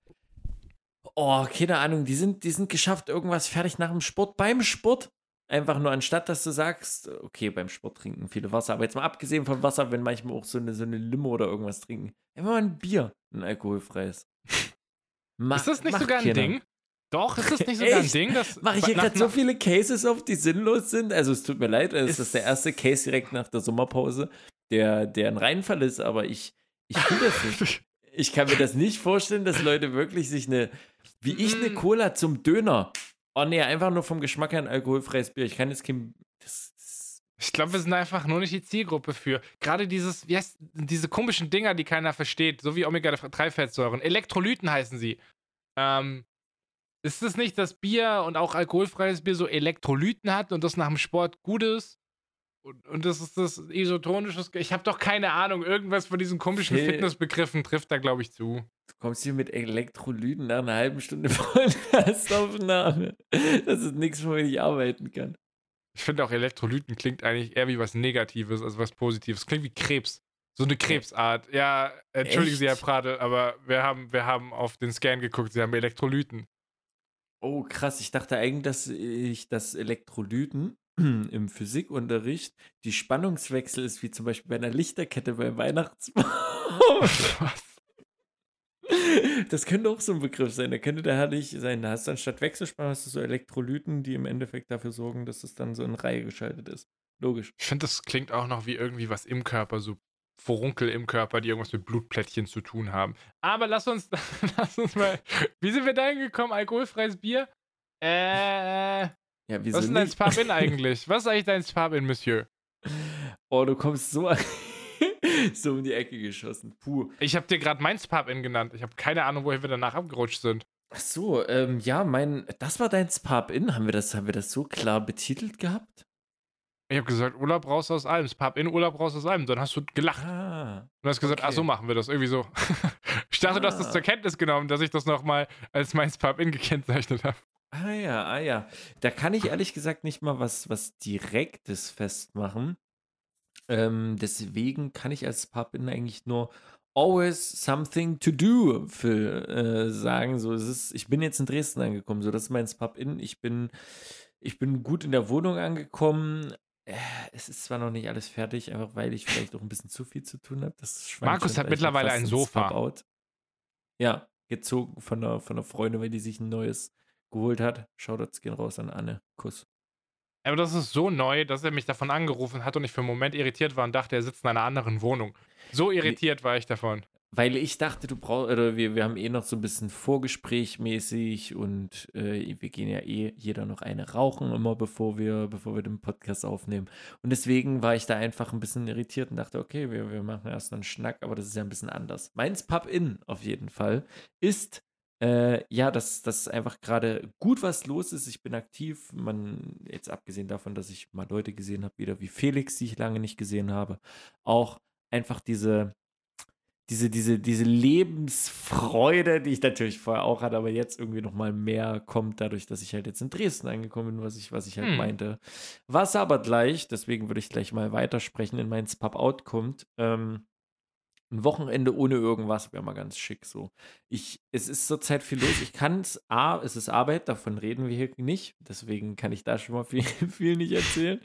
Oh, keine Ahnung, die sind, die sind geschafft, irgendwas fertig nach dem Sport, beim Sport Einfach nur anstatt, dass du sagst, okay, beim Sport trinken viele Wasser, aber jetzt mal abgesehen von Wasser, wenn manchmal auch so eine, so eine Limo oder irgendwas trinken, einfach mal ein Bier, ein alkoholfreies. Mach, ist das nicht sogar ein. Ding? Doch, ist das nicht sogar ein Ding? Dass Mache ich hier gerade so viele Cases auf, die sinnlos sind? Also es tut mir leid, es ist der erste Case direkt nach der Sommerpause, der, der ein Reinfall ist, aber ich, ich fühle das nicht. Ich kann mir das nicht vorstellen, dass Leute wirklich sich eine, wie ich eine Mm. Cola zum Döner. Oh nee, einfach nur vom Geschmack her ein alkoholfreies Bier. Ich kann jetzt kein. Das, das, Ich glaube, wir sind einfach nur nicht die Zielgruppe für. Gerade dieses, wie heißt, diese komischen Dinger, die keiner versteht, so wie Omega-3-Fettsäuren. Elektrolyten heißen sie. Ähm, ist es nicht, dass Bier und auch alkoholfreies Bier so Elektrolyten hat und das nach dem Sport gut ist? Und, und das ist das isotonische. Ich habe doch keine Ahnung. Irgendwas von diesen komischen Phil. Fitnessbegriffen trifft da, glaube ich, zu. du kommst hier mit Elektrolyten nach einer halben Stunde Podcastaufnahme. Das ist nichts, womit ich arbeiten kann. Ich finde auch Elektrolyten klingt eigentlich eher wie was Negatives als was Positives. Klingt wie Krebs. So eine Krebsart. Ja, entschuldigen Sie, Herr Echt? Pradel, aber wir haben, wir haben auf den Scan geguckt, Sie haben Elektrolyten. Oh, krass. Ich dachte eigentlich, dass ich das Elektrolyten im Physikunterricht die Spannungswechsel ist, wie zum Beispiel bei einer Lichterkette beim Weihnachtsbaum. Was? Das könnte auch so ein Begriff sein. Da könnte der herrlich sein. Da hast du anstatt Wechselspannung hast du so Elektrolyten, die im Endeffekt dafür sorgen, dass es dann so in Reihe geschaltet ist. Logisch. Ich finde, das klingt auch noch wie irgendwie was im Körper, so Furunkel im Körper, die irgendwas mit Blutplättchen zu tun haben. Aber lass uns, lass uns mal. Wie sind wir da hingekommen? Alkoholfreies Bier? Äh. Ja, wieso Was ist denn dein? Spab-In eigentlich? Was ist eigentlich dein Spab-In, Monsieur? Oh, du kommst so, so um die Ecke geschossen. Puh. Ich habe dir gerade mein Spab-In genannt. Ich habe keine Ahnung, woher wir danach abgerutscht sind. Ach so, ähm, ja, mein, das war dein Spab-In. Haben wir das, haben wir das so klar betitelt gehabt? Ich habe gesagt, Urlaub raus aus allem. Spab-In, Urlaub raus aus allem. Dann hast du gelacht. Ah. Und hast gesagt, Okay. ach so machen wir das. Irgendwie so. ich dachte, du hast das Ah. zur Kenntnis genommen, dass ich das nochmal als mein Spab-In gekennzeichnet habe. Ah ja, ah ja. Da kann ich ehrlich gesagt nicht mal was, was Direktes festmachen. Ähm, deswegen kann ich als Pub-In eigentlich nur always something to do für, äh, sagen. So, es ist, ich bin jetzt in Dresden angekommen, so das ist mein Pub-In. Ich bin, ich bin gut in der Wohnung angekommen. Äh, Es ist zwar noch nicht alles fertig, einfach weil ich vielleicht auch ein bisschen zu viel zu tun habe. Das schwankt Markus schon hat gleich mittlerweile fast ein ins Sofa. Pub-Out. Ja, gezogen von einer, von einer Freundin, weil die sich ein neues geholt hat. Shoutouts gehen raus an Anne. Kuss. Aber das ist so neu, dass er mich davon angerufen hat und ich für einen Moment irritiert war und dachte, er sitzt in einer anderen Wohnung. So irritiert war ich davon. Weil ich dachte, du brauchst, oder wir, wir haben eh noch so ein bisschen Vorgespräch mäßig und äh, wir gehen ja eh jeder noch eine rauchen, immer bevor wir, bevor wir den Podcast aufnehmen. Und deswegen war ich da einfach ein bisschen irritiert und dachte, okay, wir, wir machen erst einen Schnack, aber das ist ja ein bisschen anders. Meins Pub-In auf jeden Fall ist, äh, ja, dass, dass einfach gerade gut was los ist. Ich bin aktiv. Man, jetzt abgesehen davon, dass ich mal Leute gesehen habe, wieder wie Felix, die ich lange nicht gesehen habe, auch einfach diese diese, diese, diese Lebensfreude, die ich natürlich vorher auch hatte, aber jetzt irgendwie noch mal mehr kommt, dadurch, dass ich halt jetzt in Dresden angekommen bin, was ich, was ich halt Hm. meinte. Was aber gleich, deswegen würde ich gleich mal weitersprechen, in meins Pub-Out kommt, ähm, ein Wochenende ohne irgendwas wäre mal ganz schick so. Ich, es ist zurzeit viel los. Ich kann es, A, es ist Arbeit, davon reden wir hier nicht. Deswegen kann ich da schon mal viel, viel nicht erzählen.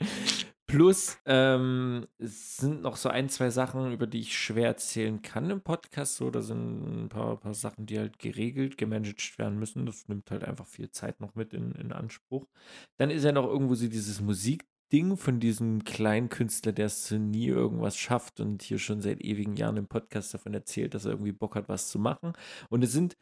Plus, ähm, es sind noch so ein, zwei Sachen, über die ich schwer erzählen kann im Podcast. So, da sind ein paar, paar Sachen, die halt geregelt, gemanagt werden müssen. Das nimmt halt einfach viel Zeit noch mit in, in Anspruch. Dann ist ja noch irgendwo so dieses Musikding von diesem kleinen Künstler, der es nie irgendwas schafft und hier schon seit ewigen Jahren im Podcast davon erzählt, dass er irgendwie Bock hat, was zu machen. Und es sind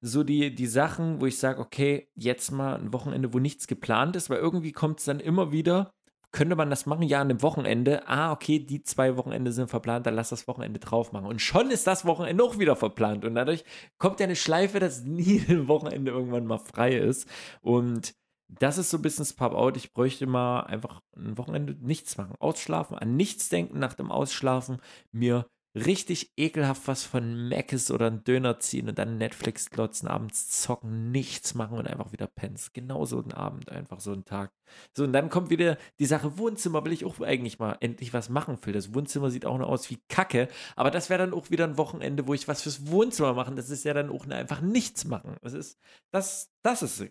so die, die Sachen, wo ich sage, okay, jetzt mal ein Wochenende, wo nichts geplant ist, weil irgendwie kommt es dann immer wieder, könnte man das machen, ja, an einem Wochenende. Ah, okay, die zwei Wochenende sind verplant, dann lass das Wochenende drauf machen. Und schon ist das Wochenende auch wieder verplant. Und dadurch kommt ja eine Schleife, dass nie ein Wochenende irgendwann mal frei ist. Und das ist so ein bisschen das Pub-Out. Ich bräuchte mal einfach ein Wochenende nichts machen. Ausschlafen, an nichts denken nach dem Ausschlafen, mir richtig ekelhaft was von Mc's oder einen Döner ziehen und dann Netflix glotzen, abends zocken, nichts machen und einfach wieder pens. Genau so ein Abend, einfach so ein Tag. So, und dann kommt wieder die Sache Wohnzimmer, will ich auch eigentlich mal endlich was machen für. Das Wohnzimmer sieht auch noch aus wie Kacke, aber das wäre dann auch wieder ein Wochenende, wo ich was fürs Wohnzimmer machen. Das ist ja dann auch einfach nichts machen. Das ist, das, das ist es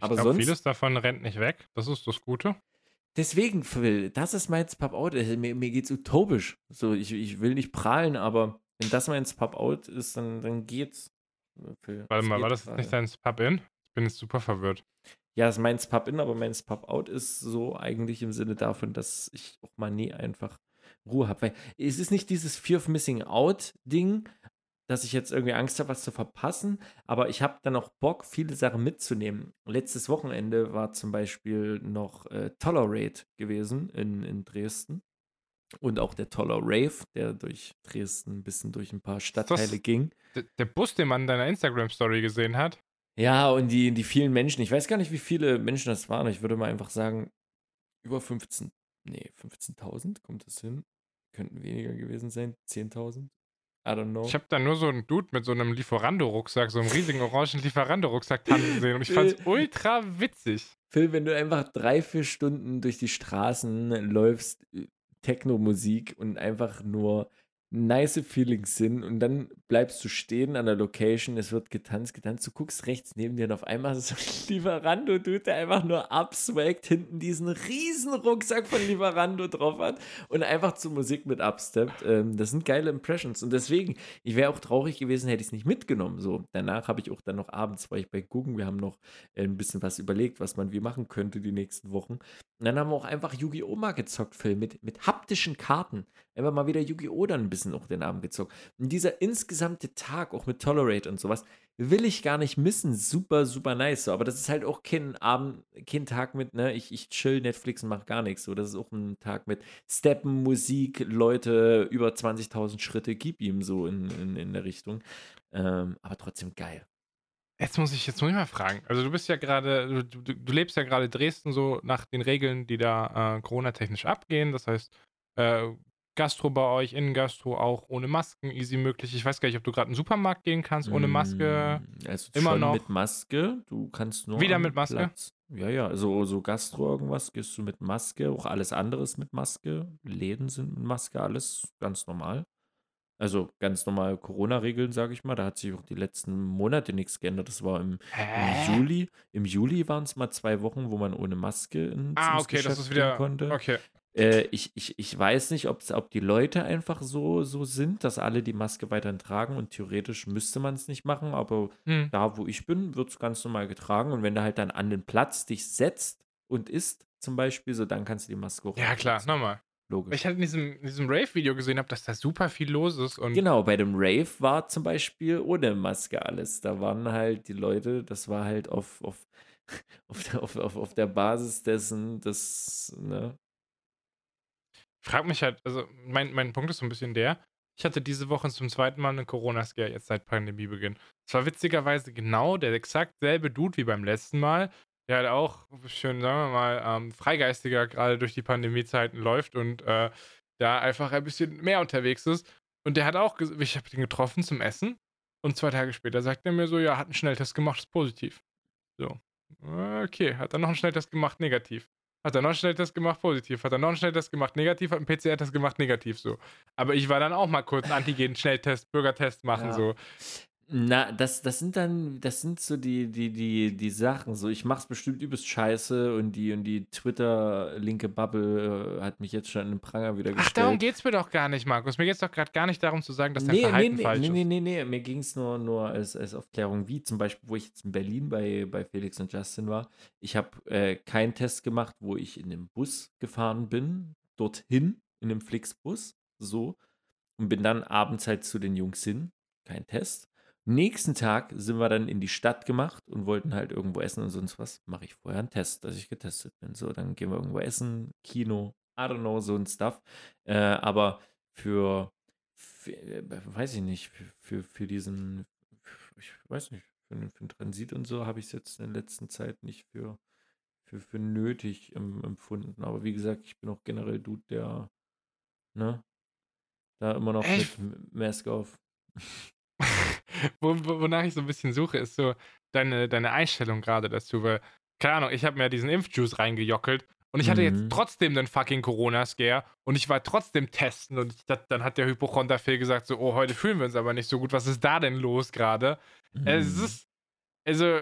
gerade. Ich Aber glaube, sonst- vieles davon rennt nicht weg. Das ist das Gute. Deswegen, Phil, das ist mein Pub-Out. Also Mir, mir geht's utopisch. So, ich, ich will nicht prahlen, aber wenn das mein Pub-Out ist, dann, dann geht's. Phil. Warte mal, war das jetzt nicht dein Pub-In? Ich bin jetzt super verwirrt. Ja, es ist mein Pub-In, aber mein Pub-Out ist so eigentlich im Sinne davon, dass ich auch mal nie einfach Ruhe habe. Weil es ist nicht dieses Fear of Missing Out-Ding, dass ich jetzt irgendwie Angst habe, was zu verpassen, aber ich habe dann auch Bock, viele Sachen mitzunehmen. Letztes Wochenende war zum Beispiel noch äh, Tolerate gewesen in, in Dresden. Und auch der Toller Rave, der durch Dresden ein bisschen durch ein paar Stadtteile ging. Der Bus, den man in deiner Instagram-Story gesehen hat? Ja, und die, die vielen Menschen. Ich weiß gar nicht, wie viele Menschen das waren. Ich würde mal einfach sagen, über 15. Nee, 15.000 kommt das hin? Könnten weniger gewesen sein. 10.000? I don't know. Ich habe da nur so einen Dude mit so einem Lieferando-Rucksack, so einem riesigen orangen Lieferando-Rucksack tanzen gesehen und ich fand's ultra witzig. Phil, wenn du einfach drei, vier Stunden durch die Straßen läufst, Techno-Musik und einfach nur nice Feelings sind und dann bleibst du stehen an der Location, es wird getanzt, getanzt, du guckst rechts neben dir und auf einmal so ein Lieferando-Dude, der einfach nur abswagt, hinten diesen riesen Rucksack von Lieferando drauf hat und einfach zur Musik mit absteppt. Ähm, das sind geile Impressions und deswegen, ich wäre auch traurig gewesen, hätte ich es nicht mitgenommen. So, danach habe ich auch dann noch abends, war ich bei Google, wir haben noch äh, ein bisschen was überlegt, was man wie machen könnte die nächsten Wochen. Und dann haben wir auch einfach Yu-Gi-Oh! mal gezockt, Phil, mit, mit haptischen Karten. Einfach mal wieder Yu-Gi-Oh! dann ein bisschen auch den Abend gezockt. Und dieser insgesamte Tag, auch mit Tolerate und sowas, will ich gar nicht missen. Super, super nice. So. Aber das ist halt auch kein Abend, kein Tag mit, ne, ich, ich chill Netflix und mach gar nichts. So, das ist auch ein Tag mit Steppen, Musik, Leute, über 20.000 Schritte, gib ihm so in, in, in der Richtung. Ähm, aber trotzdem geil. Jetzt muss ich jetzt muss mal fragen. Also du bist ja gerade, du, du, du, lebst ja gerade Dresden so nach den Regeln, die da äh, Corona-technisch abgehen. Das heißt, äh, Gastro bei euch, Innengastro auch ohne Masken, easy möglich. Ich weiß gar nicht, ob du gerade in den Supermarkt gehen kannst ohne Maske. Mm, also immer noch mit Maske. Du kannst nur wieder mit Maske. Platz. Ja, ja. Also so Gastro irgendwas gehst du mit Maske. Auch alles andere ist mit Maske. Läden sind mit Maske. Alles ganz normal. Also ganz normal Corona-Regeln, sage ich mal. Da hat sich auch die letzten Monate nichts geändert. Das war im, im Juli. Im Juli waren es mal zwei Wochen, wo man ohne Maske ins, ah, okay, Geschäft das ist wieder, konnte. Okay. Äh, ich, ich, ich weiß nicht, ob die Leute einfach so, so sind, dass alle die Maske weiterhin tragen und theoretisch müsste man es nicht machen, aber hm. da, wo ich bin, wird es ganz normal getragen und wenn du halt dann an den Platz dich setzt und isst, zum Beispiel, so dann kannst du die Maske auch. Ja, klar, nochmal. Logisch. Ich hatte in diesem, in diesem Rave-Video gesehen, habe, dass da super viel los ist. Und genau, bei dem Rave war zum Beispiel ohne Maske alles. Da waren halt die Leute, das war halt auf, auf, auf, der, auf, auf, auf der Basis dessen, dass, ne? Ich frage mich halt, also mein, mein Punkt ist so ein bisschen der, ich hatte diese Woche zum zweiten Mal einen Corona-Scare jetzt seit Pandemiebeginn. Es war witzigerweise genau der exakt selbe Dude wie beim letzten Mal, der halt auch schön, sagen wir mal, ähm, freigeistiger gerade durch die Pandemiezeiten läuft und äh, da einfach ein bisschen mehr unterwegs ist. Und der hat auch, ich habe den getroffen zum Essen und zwei Tage später sagt er mir so, ja, hat einen Schnelltest gemacht, ist positiv. So. Okay, hat dann noch einen Schnelltest gemacht, negativ. Hat er noch einen Schnelltest gemacht, positiv. Hat er noch einen Schnelltest gemacht, negativ. Hat einen PCR-Test gemacht, negativ. So. Aber ich war dann auch mal kurz Antigen-Schnelltest, Bürgertest machen. Ja. So. Na, das, das sind dann, das sind so die, die, die, die Sachen. So, ich mach's bestimmt übelst scheiße und die, und die Twitter-linke Bubble äh, hat mich jetzt schon in den Pranger wieder gestellt. Ach, darum geht's mir doch gar nicht, Markus. Mir geht's doch gerade gar nicht darum zu sagen, dass dein nee, Verhalten nee, falsch nee, ist. Nee, nee, nee, mir ging's nur, nur als, als Aufklärung, wie zum Beispiel, wo ich jetzt in Berlin bei, bei Felix und Justin war. Ich habe äh, keinen Test gemacht, wo ich in dem Bus gefahren bin, dorthin, in dem Flixbus, so. Und bin dann abends halt zu den Jungs hin. Kein Test Nächsten Tag sind wir dann in die Stadt gemacht und wollten halt irgendwo essen und sonst was. Mache ich vorher einen Test, dass ich getestet bin. So, dann gehen wir irgendwo essen, Kino, I don't know, so ein Stuff. Äh, aber für, für äh, weiß ich nicht, für, für, diesen, ich weiß nicht, für, für den Transit und so habe ich es jetzt in der letzten Zeit nicht für, für, für nötig empfunden. Aber wie gesagt, ich bin auch generell Dude, der, ne, da immer noch Echt? mit Mask auf. wo, wonach ich so ein bisschen suche, ist so deine, deine Einstellung gerade dazu, weil, keine Ahnung, ich habe mir diesen Impfjuice reingejockelt und ich hatte jetzt mhm. trotzdem den fucking Corona-Scare und ich war trotzdem testen und ich, dann hat der Hypochonter-Phil gesagt so, oh, heute fühlen wir uns aber nicht so gut, was ist da denn los gerade? Mhm. Es ist, also,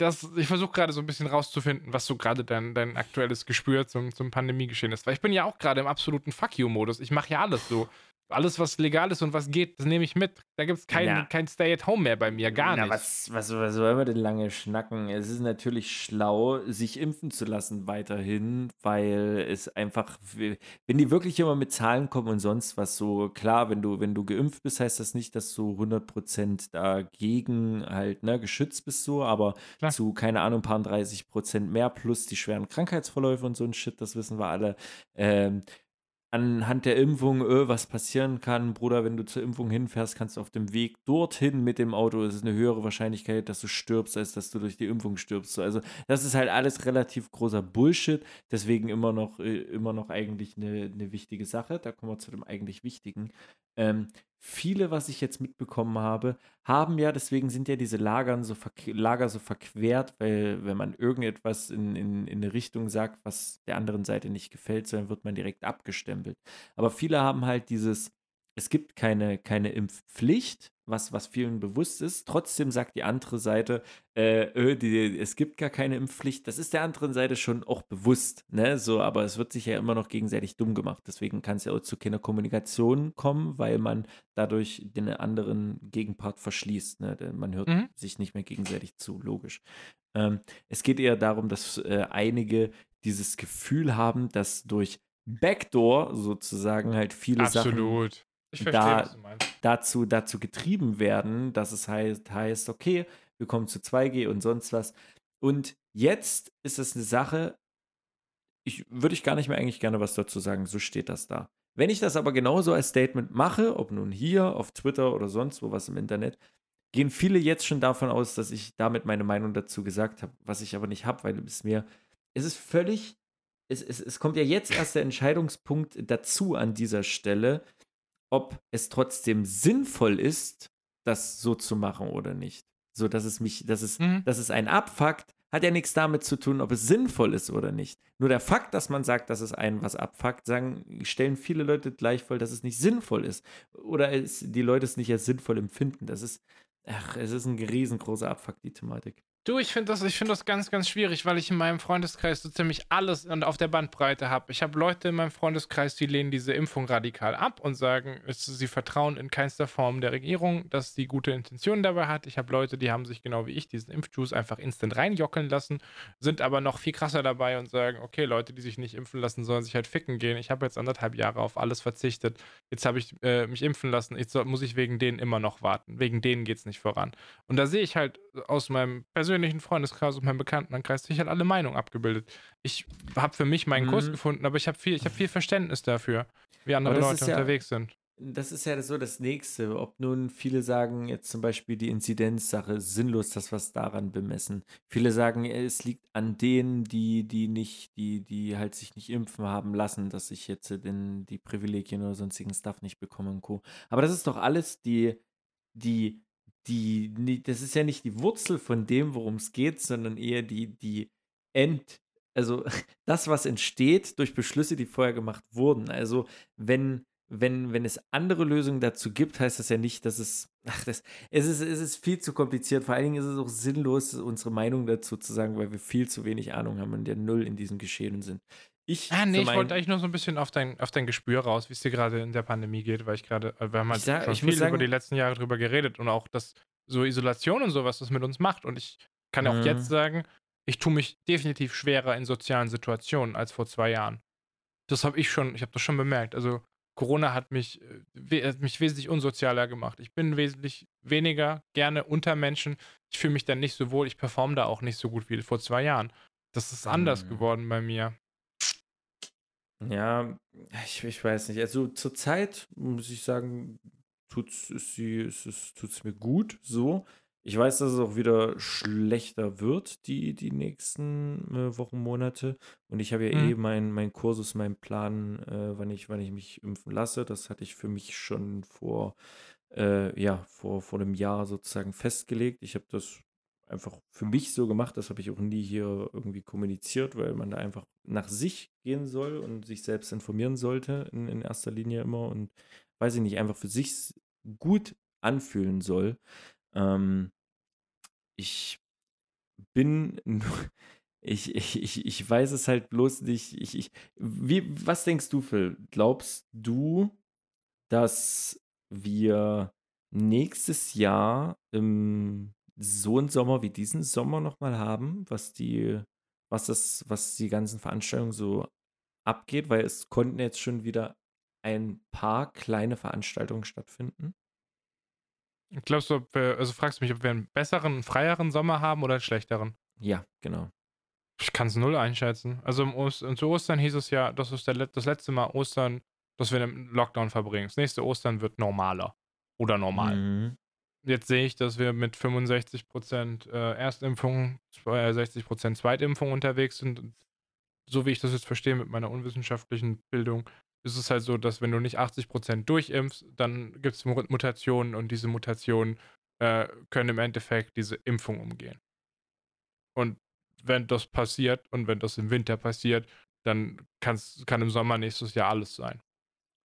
das, ich versuche gerade so ein bisschen rauszufinden, was so gerade dein, dein aktuelles Gespür zum, zum Pandemiegeschehen ist. Weil ich bin ja auch gerade im absoluten Fuck you-Modus. Ich mache ja alles so. Alles, was legal ist und was geht, das nehme ich mit. Da gibt es kein, Ja. kein Stay-at-Home mehr bei mir, gar Na, nicht. was, was, was wollen wir denn lange schnacken? Es ist natürlich schlau, sich impfen zu lassen weiterhin, weil es einfach, wenn die wirklich immer mit Zahlen kommen und sonst was so, klar, wenn du, wenn du geimpft bist, heißt das nicht, dass du 100% dagegen halt, ne, geschützt bist so, aber Klar. zu, keine Ahnung, paar 30% mehr plus die schweren Krankheitsverläufe und so ein Shit, das wissen wir alle. Ähm, anhand der Impfung, öh, was passieren kann. Bruder, wenn du zur Impfung hinfährst, kannst du auf dem Weg dorthin mit dem Auto, es ist eine höhere Wahrscheinlichkeit, dass du stirbst, als dass du durch die Impfung stirbst. So, Also, das ist halt alles relativ großer Bullshit. Deswegen immer noch, äh, immer noch eigentlich eine, eine wichtige Sache. Da kommen wir zu dem eigentlich Wichtigen. Ähm, viele, was ich jetzt mitbekommen habe, haben ja, deswegen sind ja diese Lagern so Lager so verquert, weil wenn man irgendetwas in, in, in eine Richtung sagt, was der anderen Seite nicht gefällt, dann wird man direkt abgestempelt. Aber viele haben halt dieses, es gibt keine, keine Impfpflicht, was, was vielen bewusst ist. Trotzdem sagt die andere Seite, äh, äh, die, es gibt gar keine Impfpflicht. Das ist der anderen Seite schon auch bewusst, ne? So, aber es wird sich ja immer noch gegenseitig dumm gemacht. Deswegen kann es ja auch zu keiner Kommunikation kommen, weil man dadurch den anderen Gegenpart verschließt. Ne? Denn Man hört Mhm. sich nicht mehr gegenseitig zu, logisch. Ähm, es geht eher darum, dass äh, einige dieses Gefühl haben, dass durch Backdoor sozusagen halt viele Sachen Absolut. Ich verstehe, da- was du meinst. dazu, dazu getrieben werden, dass es heißt, heißt, okay, wir kommen zu 2G und sonst was. Und jetzt ist es eine Sache, ich würde ich gar nicht mehr eigentlich gerne was dazu sagen, so steht das da. Wenn ich das aber genauso als Statement mache, ob nun hier, auf Twitter oder sonst wo was im Internet, gehen viele jetzt schon davon aus, dass ich damit meine Meinung dazu gesagt habe, was ich aber nicht habe, weil es mir, es ist völlig, es, es, es kommt ja jetzt erst der Entscheidungspunkt dazu an dieser Stelle, ob es trotzdem sinnvoll ist, das so zu machen oder nicht. So, dass es mich, dass es, Mhm. dass es einen abfuckt, hat ja nichts damit zu tun, ob es sinnvoll ist oder nicht. Nur der Fakt, dass man sagt, dass es einen was abfuckt, sagen, stellen viele Leute gleichvoll, dass es nicht sinnvoll ist. Oder es, die Leute es nicht als sinnvoll empfinden. Das ist, ach, es ist ein riesengroßer Abfuck, die Thematik. Du, ich finde das, find das ganz, ganz schwierig, weil ich in meinem Freundeskreis so ziemlich alles und auf der Bandbreite habe. Ich habe Leute in meinem Freundeskreis, die lehnen diese Impfung radikal ab und sagen, sie vertrauen in keinster Form der Regierung, dass sie gute Intentionen dabei hat. Ich habe Leute, die haben sich genau wie ich diesen Impfjuice einfach instant reinjockeln lassen, sind aber noch viel krasser dabei und sagen, okay, Leute, die sich nicht impfen lassen, sollen sich halt ficken gehen. Ich habe jetzt anderthalb Jahre auf alles verzichtet. Jetzt habe ich äh, mich impfen lassen. Jetzt muss ich wegen denen immer noch warten. Wegen denen geht es nicht voran. Und da sehe ich halt aus meinem persönlichen Freundeskreis und meinem Bekanntenkreis sich halt alle Meinungen abgebildet. Ich habe für mich meinen Kurs Mhm. gefunden, aber ich habe viel, ich hab viel Verständnis dafür, wie andere Leute ja- unterwegs sind. Das ist ja so das Nächste. Ob nun viele sagen, jetzt zum Beispiel die Inzidenzsache, sinnlos, das was daran bemessen. Viele sagen, es liegt an denen, die, die nicht, die, die halt sich nicht impfen haben lassen, dass ich jetzt den, die Privilegien oder sonstigen Stuff nicht bekomme und Co. Aber das ist doch alles die, die, die, das ist ja nicht die Wurzel von dem, worum es geht, sondern eher die, die End, also das, was entsteht durch Beschlüsse, die vorher gemacht wurden. Also wenn, wenn, wenn es andere Lösungen dazu gibt, heißt das ja nicht, dass es, ach, das, es ist, es ist viel zu kompliziert. Vor allen Dingen ist es auch sinnlos, unsere Meinung dazu zu sagen, weil wir viel zu wenig Ahnung haben und der Null in diesem Geschehen sind. Ich, Ah, nee, ich wollte eigentlich nur so ein bisschen auf dein, auf dein Gespür raus, wie es dir gerade in der Pandemie geht, weil ich gerade, äh, wir haben halt sag- schon viel muss über sagen- die letzten Jahre drüber geredet und auch das, so Isolation und so, was das mit uns macht. Und ich kann auch Mhm. jetzt sagen, ich tue mich definitiv schwerer in sozialen Situationen als vor zwei Jahren. Das habe ich schon, ich habe das schon bemerkt. Also Corona hat mich, äh, hat mich wesentlich unsozialer gemacht. Ich bin wesentlich weniger gerne unter Menschen. Ich fühle mich dann nicht so wohl. Ich performe da auch nicht so gut wie vor zwei Jahren. Das ist anders Mhm. geworden bei mir. Ja, ich, ich weiß nicht. Also zurzeit muss ich sagen, tut's es sie, es, es tut's mir gut so. Ich weiß, dass es auch wieder schlechter wird, die, die nächsten äh, Wochen, Monate. Und ich habe ja Mhm. eh meinen mein Kursus, meinen Plan, äh, wann ich, wann ich mich impfen lasse. Das hatte ich für mich schon vor, äh, ja, vor, vor einem Jahr sozusagen festgelegt. Ich habe das einfach für mich so gemacht. Das habe ich auch nie hier irgendwie kommuniziert, weil man da einfach nach sich gehen soll und sich selbst informieren sollte, in, in erster Linie immer. Und weiß ich nicht, einfach für sich gut anfühlen soll. Ähm, ich bin ich, ich, ich weiß es halt bloß nicht. Ich, ich, wie, was denkst du, Phil? Glaubst du, dass wir nächstes Jahr im so einen Sommer wie diesen Sommer nochmal haben, was die, was das, was die ganzen Veranstaltungen so abgeht, weil es konnten jetzt schon wieder ein paar kleine Veranstaltungen stattfinden. Glaubst du, ob wir, also fragst du mich, ob wir einen besseren, freieren Sommer haben oder einen schlechteren? Ja, genau. Ich kann es null einschätzen. Also im Ost zu Ostern hieß es ja, das ist der, das letzte Mal Ostern, dass wir einen Lockdown verbringen. Das nächste Ostern wird normaler. Oder normal. Mhm. Jetzt sehe ich, dass wir mit 65% äh, Erstimpfung, 60% Zweitimpfung unterwegs sind. So wie ich das jetzt verstehe mit meiner unwissenschaftlichen Bildung, ist es halt so, dass wenn du nicht 80% durchimpfst, dann gibt es Mutationen und diese Mutationen äh, können im Endeffekt diese Impfung umgehen. Und wenn das passiert und wenn das im Winter passiert, dann kann im Sommer nächstes Jahr alles sein.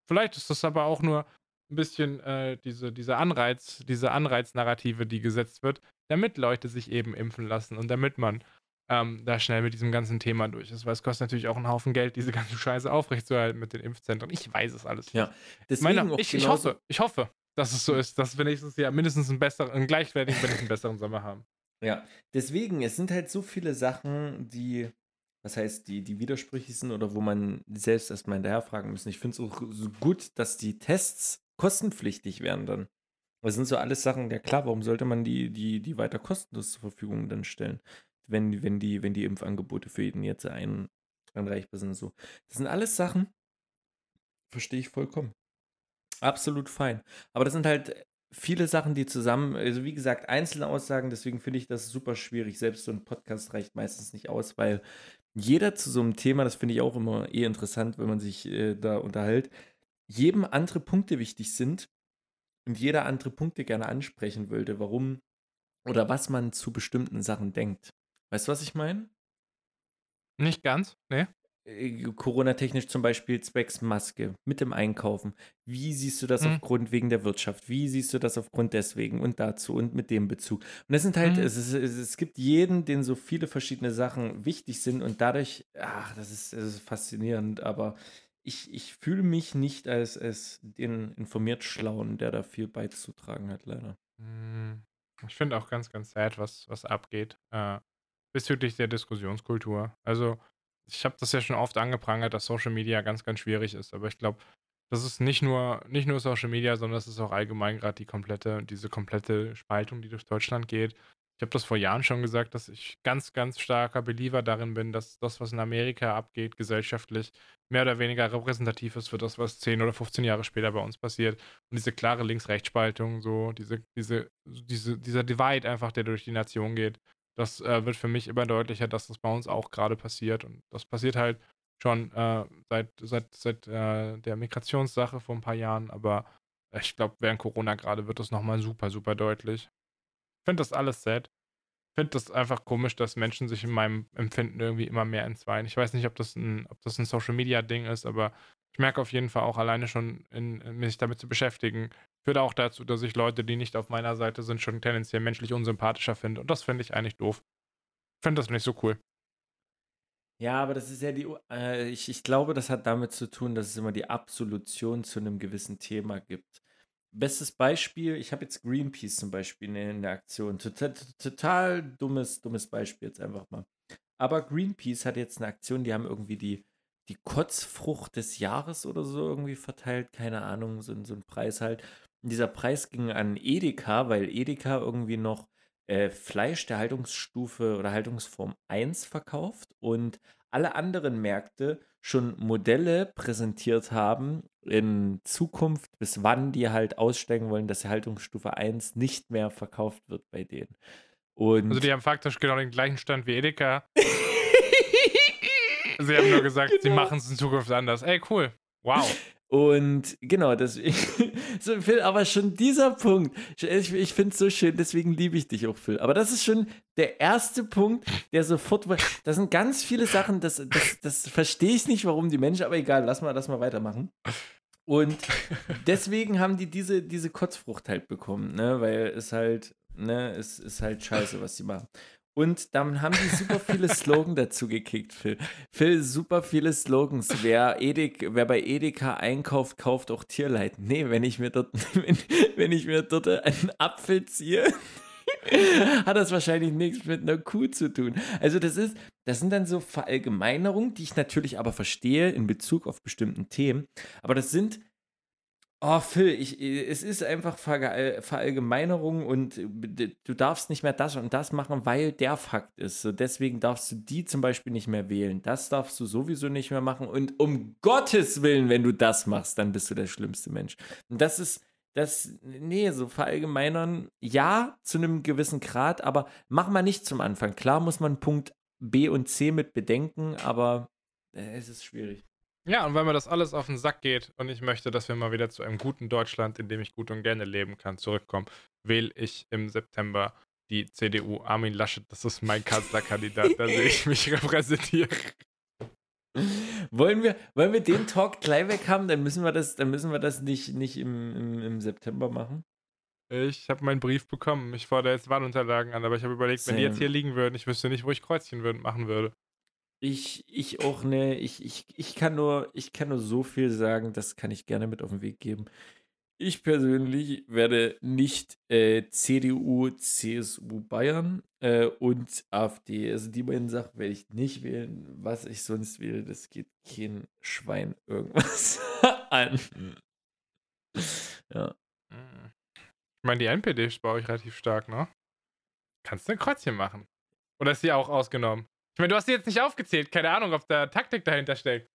Vielleicht ist das aber auch nur ein bisschen äh, diese, diese Anreiz, diese Anreiznarrative, die gesetzt wird, damit Leute sich eben impfen lassen und damit man ähm, da schnell mit diesem ganzen Thema durch ist. Weil es kostet natürlich auch einen Haufen Geld, diese ganze Scheiße aufrechtzuerhalten mit den Impfzentren. Ich weiß es alles. Ja, deswegen Meine, ich, ich, hoffe, ich hoffe, dass es so ist, dass wir nächstes Jahr mindestens einen besseren, einen gleichwertigen, wenn nicht einen besseren Sommer haben. Ja, deswegen, es sind halt so viele Sachen, die, was heißt, die, die widersprüchlich sind oder wo man selbst erstmal hinterherfragen muss. Ich finde es auch so gut, dass die Tests kostenpflichtig werden dann. Das sind so alles Sachen, ja klar, warum sollte man die, die, die weiter kostenlos zur Verfügung dann stellen, wenn, wenn, die, wenn die Impfangebote für jeden jetzt ein, anreichbar sind. So. Das sind alles Sachen, verstehe ich vollkommen. Absolut fein. Aber das sind halt viele Sachen, die zusammen, also wie gesagt, einzelne Aussagen, deswegen finde ich das super schwierig. Selbst so ein Podcast reicht meistens nicht aus, weil jeder zu so einem Thema, das finde ich auch immer eh interessant, wenn man sich äh, da unterhält, jedem andere Punkte wichtig sind und jeder andere Punkte gerne ansprechen würde, warum oder was man zu bestimmten Sachen denkt. Weißt du, was ich meine? Nicht ganz, ne? Äh, Corona-technisch zum Beispiel zwecks Maske mit dem Einkaufen. Wie siehst du das mhm. aufgrund wegen der Wirtschaft? Wie siehst du das aufgrund deswegen und dazu und mit dem Bezug? Und das sind halt, mhm. es, ist, es, gibt jeden, den so viele verschiedene Sachen wichtig sind und dadurch, ach, das ist, das ist faszinierend, aber ich, ich fühle mich nicht als, als den informiert Schlauen, der da viel beizutragen hat, leider. Hm, ich finde auch ganz, ganz sad, was, was abgeht äh, bezüglich der Diskussionskultur. Also, ich habe das ja schon oft angeprangert, dass Social Media ganz, ganz schwierig ist. Aber ich glaube, das ist nicht nur, nicht nur Social Media, sondern das ist auch allgemein gerade die komplette, diese komplette Spaltung, die durch Deutschland geht. Ich habe das vor Jahren schon gesagt, dass ich ganz, ganz starker Believer darin bin, dass das, was in Amerika abgeht, gesellschaftlich, mehr oder weniger repräsentativ ist für das, was 10 oder 15 Jahre später bei uns passiert. Und diese klare Links-Rechts-Spaltung, so diese, diese, diese, dieser Divide einfach, der durch die Nation geht, das äh, wird für mich immer deutlicher, dass das bei uns auch gerade passiert. Und das passiert halt schon äh, seit, seit, seit äh, der Migrationssache vor ein paar Jahren, aber ich glaube, während Corona gerade wird das nochmal super, super deutlich finde das alles sad. Finde das einfach komisch, dass Menschen sich in meinem Empfinden irgendwie immer mehr entzweien. Ich weiß nicht, ob das ein, ob das ein Social Media Ding ist, aber ich merke auf jeden Fall auch alleine schon, in, in mich damit zu beschäftigen, führt auch dazu, dass ich Leute, die nicht auf meiner Seite sind, schon tendenziell menschlich unsympathischer finde. Und das finde ich eigentlich doof. Finde das nicht so cool. Ja, aber das ist ja die, äh, ich, ich glaube, das hat damit zu tun, dass es immer die Absolution zu einem gewissen Thema gibt. Bestes Beispiel, ich habe jetzt Greenpeace zum Beispiel in der Aktion. Total, total dummes, dummes Beispiel jetzt einfach mal. Aber Greenpeace hat jetzt eine Aktion, die haben irgendwie die, die Kotzfrucht des Jahres oder so irgendwie verteilt. Keine Ahnung, so, so ein Preis halt. Und dieser Preis ging an Edeka, weil Edeka irgendwie noch äh, Fleisch der Haltungsstufe oder Haltungsform 1 verkauft und alle anderen Märkte schon Modelle präsentiert haben in Zukunft, bis wann die halt aussteigen wollen, dass die Haltungsstufe 1 nicht mehr verkauft wird bei denen. Und also die haben faktisch genau den gleichen Stand wie Edeka. sie haben nur gesagt, genau. sie machen es in Zukunft anders. Ey, cool. Wow. Und genau, deswegen, so Phil, aber schon dieser Punkt, ich, ich finde es so schön, deswegen liebe ich dich auch, Phil. Aber das ist schon der erste Punkt, der sofort, das sind ganz viele Sachen, das, das, das verstehe ich nicht, warum die Menschen, aber egal, lass mal, lass mal weitermachen. Und deswegen haben die diese, diese Kotzfrucht halt bekommen, ne, weil es halt, ne, es ist halt scheiße, was sie machen. Und dann haben die super viele Slogan dazu gekickt, Phil. Phil, super viele Slogans. Wer, Edik, wer bei Edeka einkauft, kauft auch Tierleid. Nee, wenn ich mir dort, wenn, wenn ich mir dort einen Apfel ziehe, hat das wahrscheinlich nichts mit einer Kuh zu tun. Also das ist, das sind dann so Verallgemeinerungen, die ich natürlich aber verstehe in Bezug auf bestimmten Themen. Aber das sind Oh, Phil, ich, es ist einfach Verallgemeinerung und du darfst nicht mehr das und das machen, weil der Fakt ist. So, deswegen darfst du die zum Beispiel nicht mehr wählen. Das darfst du sowieso nicht mehr machen. Und um Gottes Willen, wenn du das machst, dann bist du der schlimmste Mensch. Und das ist, das, nee, so verallgemeinern, ja, zu einem gewissen Grad, aber mach mal nicht zum Anfang. Klar muss man Punkt B und C mit bedenken, aber äh, es ist schwierig. Ja, und weil mir das alles auf den Sack geht und ich möchte, dass wir mal wieder zu einem guten Deutschland, in dem ich gut und gerne leben kann, zurückkommen, wähle ich im September die CDU. Armin Laschet, das ist mein Kanzlerkandidat, da sehe ich mich repräsentiert. Wollen wir, wollen wir den Talk gleich weg haben? Dann müssen wir das, dann müssen wir das nicht, nicht im, im, im September machen. Ich habe meinen Brief bekommen. Ich fordere jetzt Wahlunterlagen an, aber ich habe überlegt, Same. wenn die jetzt hier liegen würden, ich wüsste nicht, wo ich Kreuzchen würd, machen würde. Ich, ich auch ne, ich, ich, ich kann nur, ich kann nur so viel sagen, das kann ich gerne mit auf den Weg geben. Ich persönlich werde nicht äh, CDU, CSU Bayern äh, und AfD. Also die beiden Sachen werde ich nicht wählen. Was ich sonst wähle, das geht kein Schwein irgendwas an. Ja. Ich meine, die NPD ist bei euch relativ stark, ne? Kannst du ein Kreuzchen machen? Oder ist sie auch ausgenommen? Ich meine, du hast sie jetzt nicht aufgezählt. Keine Ahnung, ob da Taktik dahinter steckt.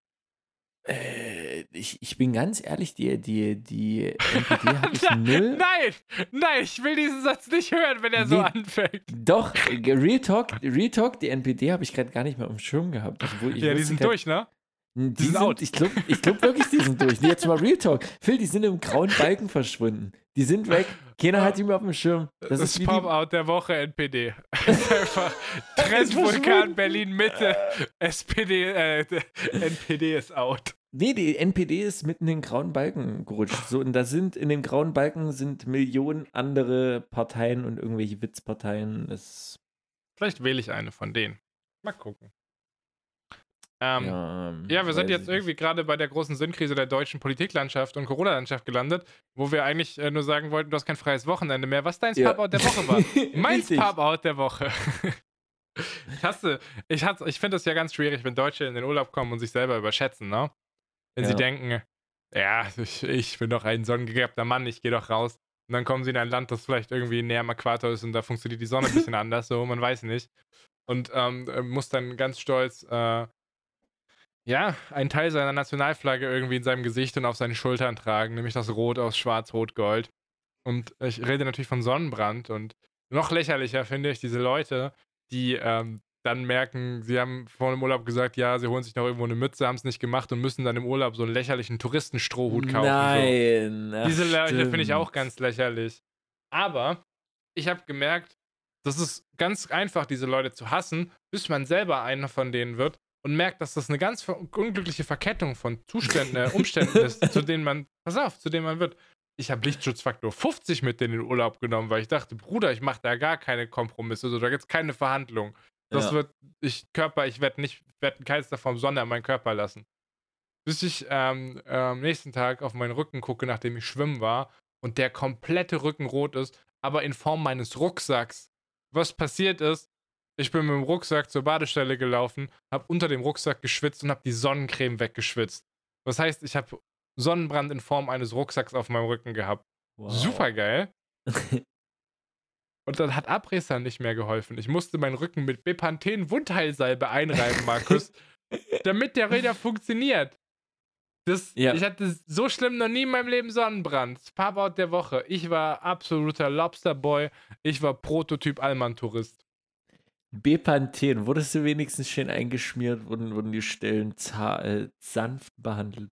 Äh, ich, ich bin ganz ehrlich, die, die, die NPD habe ich null. Nein, nein, ich will diesen Satz nicht hören, wenn er so anfängt. Doch, Real Talk, Real Talk die NPD habe ich gerade gar nicht mehr auf dem Schirm gehabt. ja, die sind grad, durch, ne? Die, die sind, out. Ich glaube ich glaub wirklich, die sind durch. Nee, jetzt mal Real Talk. Phil, die sind im grauen Balken verschwunden. Die sind weg. Keiner hat die mehr auf dem Schirm. Das, das ist Pop-Out der Woche NPD. Trendvulkan Berlin Mitte. SPD, äh, NPD ist out. Nee, die NPD ist mitten in den grauen Balken gerutscht. So, und da sind in den grauen Balken sind Millionen andere Parteien und irgendwelche Witzparteien. Es Vielleicht wähle ich eine von denen. Mal gucken. Ähm, ja, ja, wir sind jetzt irgendwie gerade bei der großen Sinnkrise der deutschen Politiklandschaft und Corona-Landschaft gelandet, wo wir eigentlich äh, nur sagen wollten, du hast kein freies Wochenende mehr. Was dein ja. Pop-Out der Woche war? mein Pop-Out der Woche. ich hasse, ich, hasse, ich finde es ja ganz schwierig, wenn Deutsche in den Urlaub kommen und sich selber überschätzen, ne? Wenn ja. sie denken, ja, ich, ich bin doch ein sonnengegerbter Mann, ich gehe doch raus. Und dann kommen sie in ein Land, das vielleicht irgendwie näher am Äquator ist und da funktioniert die Sonne ein bisschen anders, so, man weiß nicht. Und ähm, äh, muss dann ganz stolz äh, ja, einen Teil seiner Nationalflagge irgendwie in seinem Gesicht und auf seinen Schultern tragen, nämlich das Rot aus Schwarz-Rot-Gold. Und ich rede natürlich von Sonnenbrand und noch lächerlicher finde ich diese Leute, die ähm, dann merken, sie haben vor dem Urlaub gesagt, ja, sie holen sich noch irgendwo eine Mütze, haben es nicht gemacht und müssen dann im Urlaub so einen lächerlichen Touristenstrohhut kaufen. Nein. So. Diese Leute finde ich auch ganz lächerlich. Aber ich habe gemerkt, das ist ganz einfach, diese Leute zu hassen, bis man selber einer von denen wird und merkt, dass das eine ganz unglückliche Verkettung von Zuständen, äh, Umständen ist, zu denen man, pass auf, zu denen man wird. Ich habe Lichtschutzfaktor 50 mit in den Urlaub genommen, weil ich dachte, Bruder, ich mache da gar keine Kompromisse, also da gibt es keine Verhandlung. Das ja. wird, ich Körper, ich werde nicht, werde in keinster Form Sonne an meinen Körper lassen. Bis ich ähm, äh, am nächsten Tag auf meinen Rücken gucke, nachdem ich schwimmen war und der komplette Rücken rot ist, aber in Form meines Rucksacks. Was passiert ist, ich bin mit dem Rucksack zur Badestelle gelaufen, habe unter dem Rucksack geschwitzt und habe die Sonnencreme weggeschwitzt. Das heißt, ich habe Sonnenbrand in Form eines Rucksacks auf meinem Rücken gehabt. Wow. Super geil. und dann hat Abrissern nicht mehr geholfen. Ich musste meinen Rücken mit Bepanthen Wundheilsalbe einreiben, Markus, damit der Räder funktioniert. Das, ja. Ich hatte so schlimm noch nie in meinem Leben Sonnenbrand. Pop-Out der Woche. Ich war absoluter Lobsterboy. Ich war Prototyp Allmann-Tourist. Bepanthen, wurdest du wenigstens schön eingeschmiert, wurden, wurden die Stellen äh, sanft behandelt?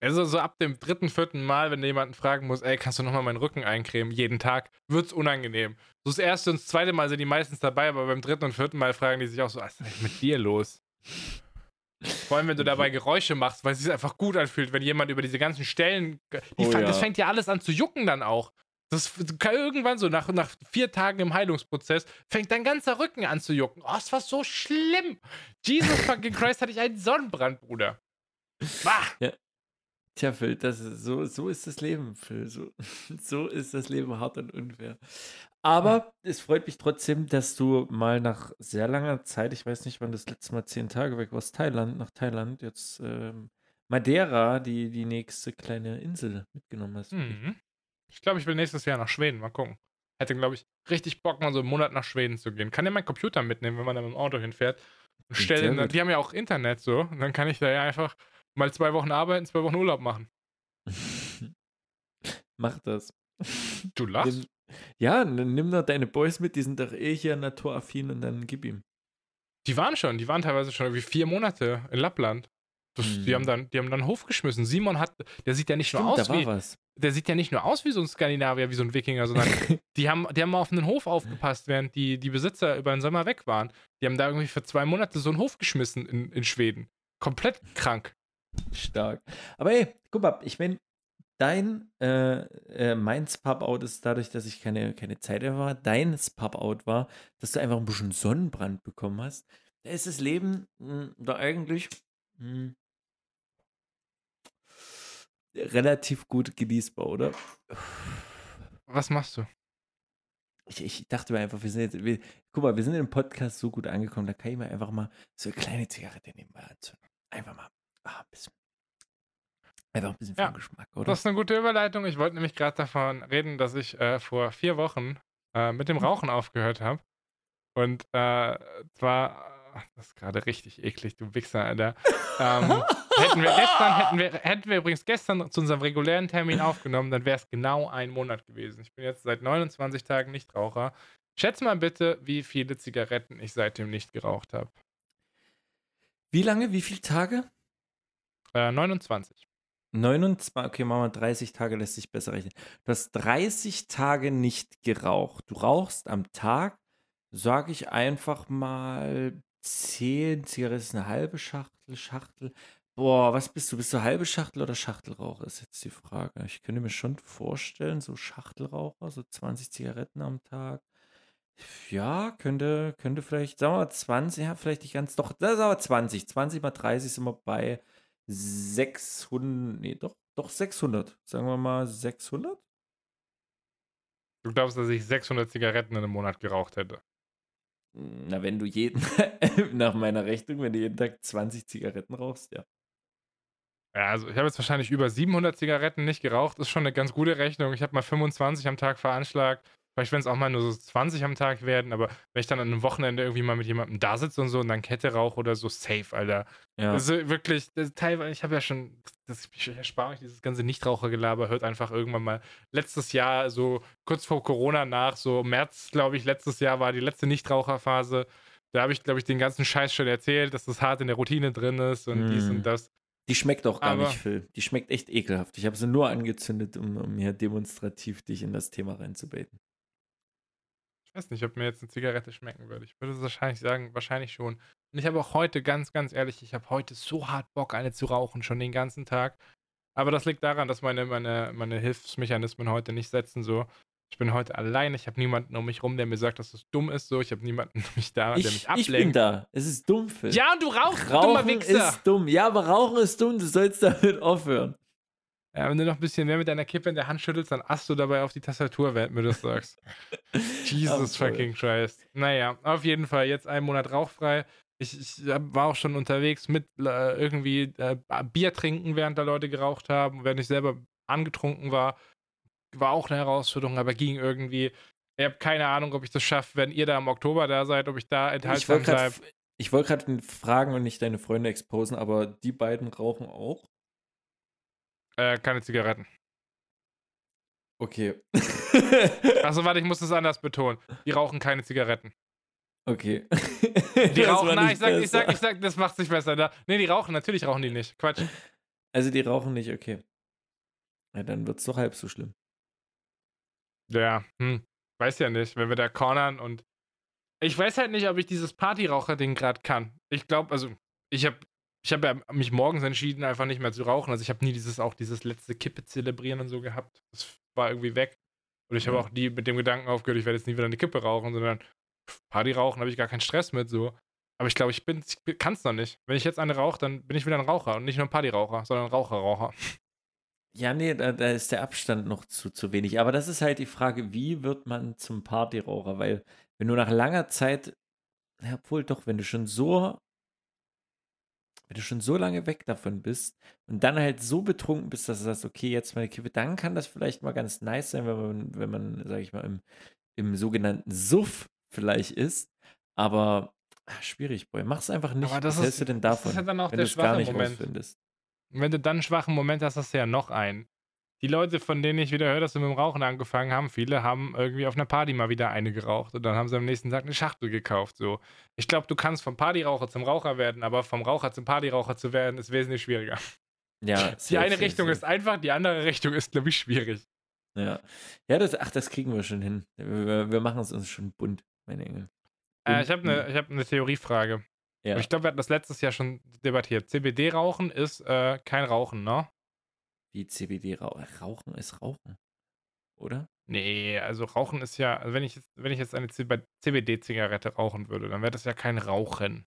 Also so ab dem dritten, vierten Mal, wenn jemanden fragen muss, ey, kannst du nochmal meinen Rücken eincremen, jeden Tag, wird's unangenehm. So das erste und das zweite Mal sind die meistens dabei, aber beim dritten und vierten Mal fragen die sich auch so, was ist denn mit dir los? Vor allem, wenn du dabei Geräusche machst, weil es sich einfach gut anfühlt, wenn jemand über diese ganzen Stellen. Die, oh, ja. Das fängt ja alles an zu jucken dann auch. Das kann irgendwann so nach, nach vier Tagen im Heilungsprozess fängt dein ganzer Rücken an zu jucken. Oh, es war so schlimm. Jesus fucking Christ, hatte ich einen Sonnenbrand, Bruder. Bah. Ja. Tja, Phil, das ist, so, so ist das Leben, Phil. So, so ist das Leben hart und unfair. Aber es freut mich trotzdem, dass du mal nach sehr langer Zeit, ich weiß nicht, wann das letzte Mal zehn Tage weg warst, Thailand, nach Thailand, jetzt ähm, Madeira, die, die nächste kleine Insel mitgenommen hast. Mhm. Ich glaube, ich will nächstes Jahr nach Schweden. Mal gucken. Hätte, glaube ich, richtig Bock, mal so einen Monat nach Schweden zu gehen. Kann ja meinen Computer mitnehmen, wenn man da mit dem Auto hinfährt. Und stell die haben ja auch Internet so. Und dann kann ich da ja einfach mal zwei Wochen arbeiten, zwei Wochen Urlaub machen. Mach das. Du lachst? Ja, dann nimm doch deine Boys mit, die sind doch eh hier naturaffin und dann gib ihm. Die waren schon, die waren teilweise schon irgendwie vier Monate in Lappland. Das, die, Hm. haben dann, die haben dann Hof geschmissen. Simon hat, der sieht ja nicht nur Stimmt, aus da war wie, was. Der sieht ja nicht nur aus wie so ein Skandinavier, wie so ein Wikinger, sondern die haben, die haben mal auf einen Hof aufgepasst, während die, die Besitzer über den Sommer weg waren. Die haben da irgendwie für zwei Monate so einen Hof geschmissen in, in Schweden. Komplett krank. Stark. Aber ey, guck mal, ich meine, dein, äh, äh, mein Spub-Out ist dadurch, dass ich keine, keine Zeit mehr war, dein Spub-Out war, dass du einfach ein bisschen Sonnenbrand bekommen hast. Da ist das Leben mh, da eigentlich mh, relativ gut genießbar, oder? Was machst du? Ich, ich dachte mir einfach, wir sind jetzt, wir, guck mal, wir sind im Podcast so gut angekommen, da kann ich mir einfach mal so eine kleine Zigarette nebenbei anzünden. Einfach mal ah, ein bisschen. Einfach ein bisschen Ja, Geschmack, oder? Das ist eine gute Überleitung. Ich wollte nämlich gerade davon reden, dass ich äh, vor vier Wochen äh, mit dem Rauchen aufgehört habe. Und äh, zwar, ach, das ist gerade richtig eklig, du Wichser, Alter. Ähm, hätten wir gestern, hätten wir, hätten wir übrigens gestern zu unserem regulären Termin aufgenommen, dann wäre es genau ein Monat gewesen. Ich bin jetzt seit 29 Tagen Nichtraucher. Schätz mal bitte, wie viele Zigaretten ich seitdem nicht geraucht habe. Wie lange, wie viele Tage? Äh, 29. 29, okay, machen wir 30 Tage, lässt sich besser rechnen. Du hast 30 Tage nicht geraucht. Du rauchst am Tag, sage ich einfach mal, 10 Zigaretten, ist eine halbe Schachtel, Schachtel. Boah, was bist du? Bist du halbe Schachtel oder Schachtelraucher? Ist jetzt die Frage. Ich könnte mir schon vorstellen, so Schachtelraucher, so 20 Zigaretten am Tag. Ja, könnte, könnte vielleicht, sagen wir mal 20, ja, vielleicht nicht ganz, doch, das ist aber 20. 20 mal 30 sind wir bei 600, nee, doch, doch 600. Sagen wir mal 600? Du glaubst, dass ich 600 Zigaretten in einem Monat geraucht hätte? Na, wenn du jeden, nach meiner Rechnung, wenn du jeden Tag 20 Zigaretten rauchst, ja. Ja, also ich habe jetzt wahrscheinlich über 700 Zigaretten nicht geraucht. Ist schon eine ganz gute Rechnung. Ich habe mal 25 am Tag veranschlagt. Vielleicht, wenn es auch mal nur so 20 am Tag werden, aber wenn ich dann an einem Wochenende irgendwie mal mit jemandem da sitze und so und dann Kette rauche oder so, safe, Alter. Ja, Also wirklich, teilweise, ich habe ja schon, das, ich erspare mich dieses ganze Nichtrauchergelaber, hört einfach irgendwann mal letztes Jahr, so kurz vor Corona nach, so März, glaube ich, letztes Jahr war die letzte Nichtraucherphase. Da habe ich, glaube ich, den ganzen Scheiß schon erzählt, dass das hart in der Routine drin ist und dies Mm. und das. die schmeckt auch gar aber- nicht, Phil. Die schmeckt echt ekelhaft. Ich habe sie nur angezündet, um, um hier demonstrativ dich in das Thema reinzubaiten. Ich weiß nicht, ob mir jetzt eine Zigarette schmecken würde. Ich würde es wahrscheinlich sagen, wahrscheinlich schon. Und ich habe auch heute, ganz, ganz ehrlich, ich habe heute so hart Bock, eine zu rauchen, schon den ganzen Tag. Aber das liegt daran, dass meine, meine, meine Hilfsmechanismen heute nicht setzen. So, ich bin heute allein. Ich habe niemanden um mich rum, der mir sagt, dass es dumm ist. So, ich habe niemanden um mich da, der mich Ich, ablenkt. ich bin da. Es ist dumm, Phil. Ja, und du rauchst, du dummer Rauchen Wichser. ist dumm. Ja, aber Rauchen ist dumm. Du sollst damit aufhören. Ja, wenn du noch ein bisschen mehr mit deiner Kippe in der Hand schüttelst, dann asst du dabei auf die Tastatur, während mir das sagst. Jesus voll. fucking Christ. Naja, auf jeden Fall jetzt einen Monat rauchfrei. Ich, ich war auch schon unterwegs mit äh, irgendwie äh, Bier trinken, während da Leute geraucht haben, während ich selber angetrunken war. War auch eine Herausforderung, aber ging irgendwie. Ich habe keine Ahnung, ob ich das schaffe, wenn ihr da im Oktober da seid, ob ich da enthaltsam wollte gerade bleibe. ich wollt grad fragen und nicht deine Freunde exposen, aber die beiden rauchen auch? Äh, keine Zigaretten. Okay. Achso, warte, ich muss das anders betonen. Die rauchen keine Zigaretten. okay. Die Das rauchen, nein, ich sag, ich sag, ich sag, das macht sich besser. Da. Nee, die rauchen, natürlich rauchen die nicht. Quatsch. Also die rauchen nicht, okay. Ja, dann wird's doch halb so schlimm. Ja, hm. Weiß ja nicht, wenn wir da cornern und. Ich weiß halt nicht, ob ich dieses Partyraucher-Ding gerade kann. Ich glaube, also, ich habe ich hab ja mich morgens entschieden, einfach nicht mehr zu rauchen. Also, ich habe nie dieses auch dieses letzte Kippe zelebrieren und so gehabt. Das war irgendwie weg. Und ich habe auch nie mit dem Gedanken aufgehört, ich werde jetzt nie wieder eine Kippe rauchen, sondern Party rauchen habe ich gar keinen Stress mit so. Aber ich glaube, ich, ich kann es noch nicht. Wenn ich jetzt eine rauche, dann bin ich wieder ein Raucher und nicht nur ein Partyraucher, sondern ein Raucherraucher. Ja, nee, da, da, ist der Abstand noch zu, zu wenig. Aber das ist halt die Frage, wie wird man zum Partyraucher? Weil, wenn du nach langer Zeit, ja, obwohl doch, wenn du schon so, wenn du schon so lange weg davon bist und dann halt so betrunken bist, dass du sagst, okay, jetzt meine Kippe, dann kann das vielleicht mal ganz nice sein, wenn man, wenn man, sag ich mal, im, im sogenannten Suff vielleicht ist. Aber ach, schwierig, Boy. Mach's einfach nicht. Aber das Was hältst du denn davon? Das ist ja dann auch wenn der du es gar nicht Moment. rausfindest? Und wenn du dann einen schwachen Moment hast, hast du ja noch einen. Die Leute, von denen ich wieder höre, dass sie mit dem Rauchen angefangen haben, viele haben irgendwie auf einer Party mal wieder eine geraucht und dann haben sie am nächsten Tag eine Schachtel gekauft. So. Ich glaube, du kannst vom Partyraucher zum Raucher werden, aber vom Raucher zum Partyraucher zu werden, ist wesentlich schwieriger. Ja, Die eine Richtung ist einfach, die andere Richtung ist, glaube ich, schwierig. Ja. Ja, das, ach, das kriegen wir schon hin. Wir, wir machen es uns schon bunt, meine Engel. Äh, ich habe eine hab ne Theoriefrage. Ja. Ich glaube, wir hatten das letztes Jahr schon debattiert. CBD-Rauchen ist äh, kein Rauchen, ne? Wie CBD rau Rauchen ist Rauchen. Oder? Nee, also Rauchen ist ja, also wenn ich jetzt, wenn ich jetzt eine CBD-Zigarette rauchen würde, dann wäre das ja kein Rauchen.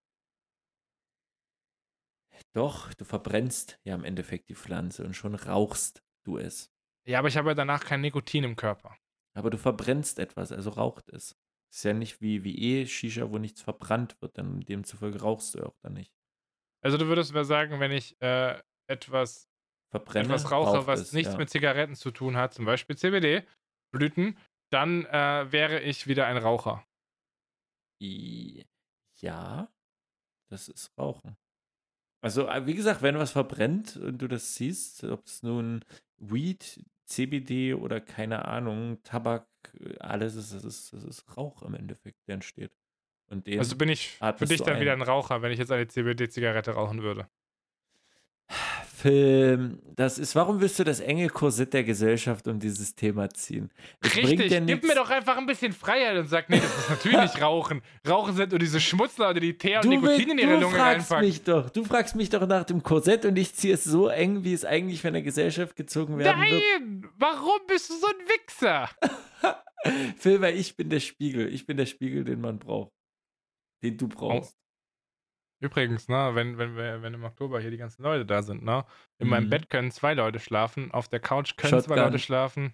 Doch, du verbrennst ja im Endeffekt die Pflanze und schon rauchst du es. Ja, aber ich habe ja danach kein Nikotin im Körper. Aber du verbrennst etwas, also raucht es. Ist ja nicht wie, wie E-Shisha, wo nichts verbrannt wird, dann demzufolge rauchst du auch dann nicht. Also du würdest mir sagen, wenn ich äh, etwas, Verbrenne, etwas rauche, was es, nichts ja. mit Zigaretten zu tun hat, zum Beispiel CBD-Blüten, dann äh, wäre ich wieder ein Raucher. Ja, das ist Rauchen. Also, äh, wie gesagt, wenn was verbrennt und du das siehst, ob es nun Weed, CBD oder keine Ahnung, Tabak, äh, alles ist, das ist, das ist Rauch im Endeffekt, der entsteht. Also bin ich für dich dann ein. wieder ein Raucher, wenn ich jetzt eine CBD-Zigarette rauchen würde. Film, das ist, warum willst du das enge Korsett der Gesellschaft um dieses Thema ziehen? Es bringt Richtig, ja gib mir doch einfach ein bisschen Freiheit und sag, nee, das ist natürlich nicht Rauchen. Rauchen sind nur diese Schmutzler, die Teer und Nikotin in ihre du Lunge fragst reinpacken. mich doch, du fragst mich doch nach dem Korsett und ich ziehe es so eng, wie es eigentlich von der Gesellschaft gezogen werden wird. Nein! Warum bist du so ein Wichser? Phil, weil ich bin der Spiegel. Ich bin der Spiegel, den man braucht. Den du brauchst. Übrigens, ne, wenn, wenn, wir- wenn im Oktober hier die ganzen Leute da sind, ne? In meinem Mhm. Bett können zwei Leute schlafen, auf der Couch können zwei Shotgun. Leute schlafen.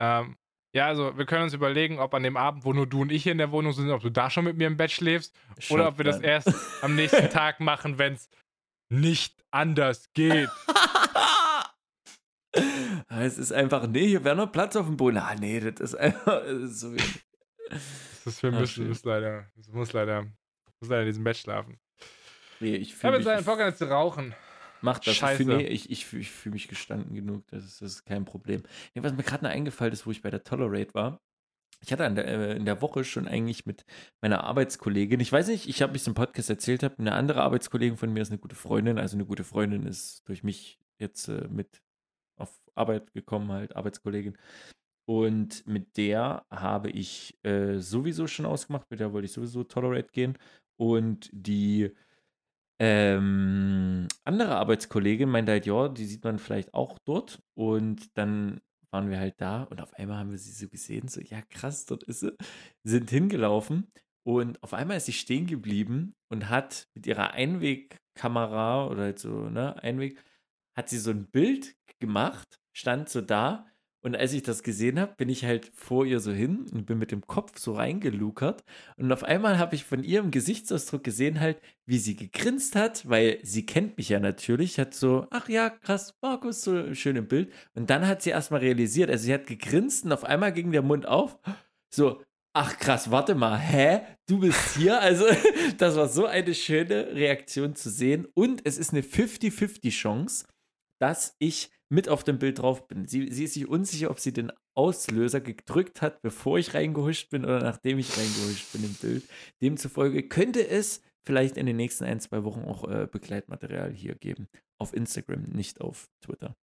Ähm, ja, also wir können uns überlegen, ob an dem Abend, wo nur du und ich hier in der Wohnung sind, ob du da schon mit mir im Bett schläfst oder ob wir das Shotgun. erst am nächsten Tag machen, wenn es nicht anders geht. es ist einfach, nee, hier wäre noch Platz auf dem Boden. Ah, nee, das ist einfach das ist so wenig. Das ist für Ah, mich, schön. muss leider, muss leider, muss leider in diesem Bett schlafen. Nee, ich Ich fühle habe jetzt einen Vorgang zu rauchen. Mach das. Ich Scheiße. fühle nee, ich, ich, fühl- ich fühl mich gestanden genug. Das ist, das ist kein Problem. Nee, was mir gerade noch eingefallen ist, wo ich bei der Tolerate war. Ich hatte in der, äh, in der Woche schon eigentlich mit meiner Arbeitskollegin, ich weiß nicht, ich habe mich im Podcast erzählt habe, eine andere Arbeitskollegin von mir ist eine gute Freundin. Also eine gute Freundin ist durch mich jetzt äh, mit auf Arbeit gekommen, halt, Arbeitskollegin. Und mit der habe ich äh, sowieso schon ausgemacht, mit der wollte ich sowieso Tolerate gehen. Und die ähm, andere Arbeitskollegin meinte halt, ja, die sieht man vielleicht auch dort. Und dann waren wir halt da und auf einmal haben wir sie so gesehen, so, ja krass, dort ist sie, sind hingelaufen und auf einmal ist sie stehen geblieben und hat mit ihrer Einwegkamera oder halt so, ne, Einweg, hat sie so ein Bild gemacht, stand so da und als ich das gesehen habe, bin ich halt vor ihr so hin und bin mit dem Kopf so reingelukert und auf einmal habe ich von ihrem Gesichtsausdruck gesehen halt, wie sie gegrinst hat, weil sie kennt mich ja natürlich, hat so, ach ja, krass, Markus, so schön im Bild. Und dann hat sie erstmal realisiert, also sie hat gegrinst und auf einmal ging der Mund auf, so, ach krass, warte mal, hä? Du bist hier? Also, das war so eine schöne Reaktion zu sehen. Und es ist eine 50-50 Chance, dass ich mit auf dem Bild drauf bin. Sie, sie ist sich unsicher, ob sie den Auslöser gedrückt hat, bevor ich reingehuscht bin oder nachdem ich reingehuscht bin im Bild. Demzufolge könnte es vielleicht in den nächsten ein, zwei Wochen auch äh, Begleitmaterial hier geben. Auf Instagram, nicht auf Twitter.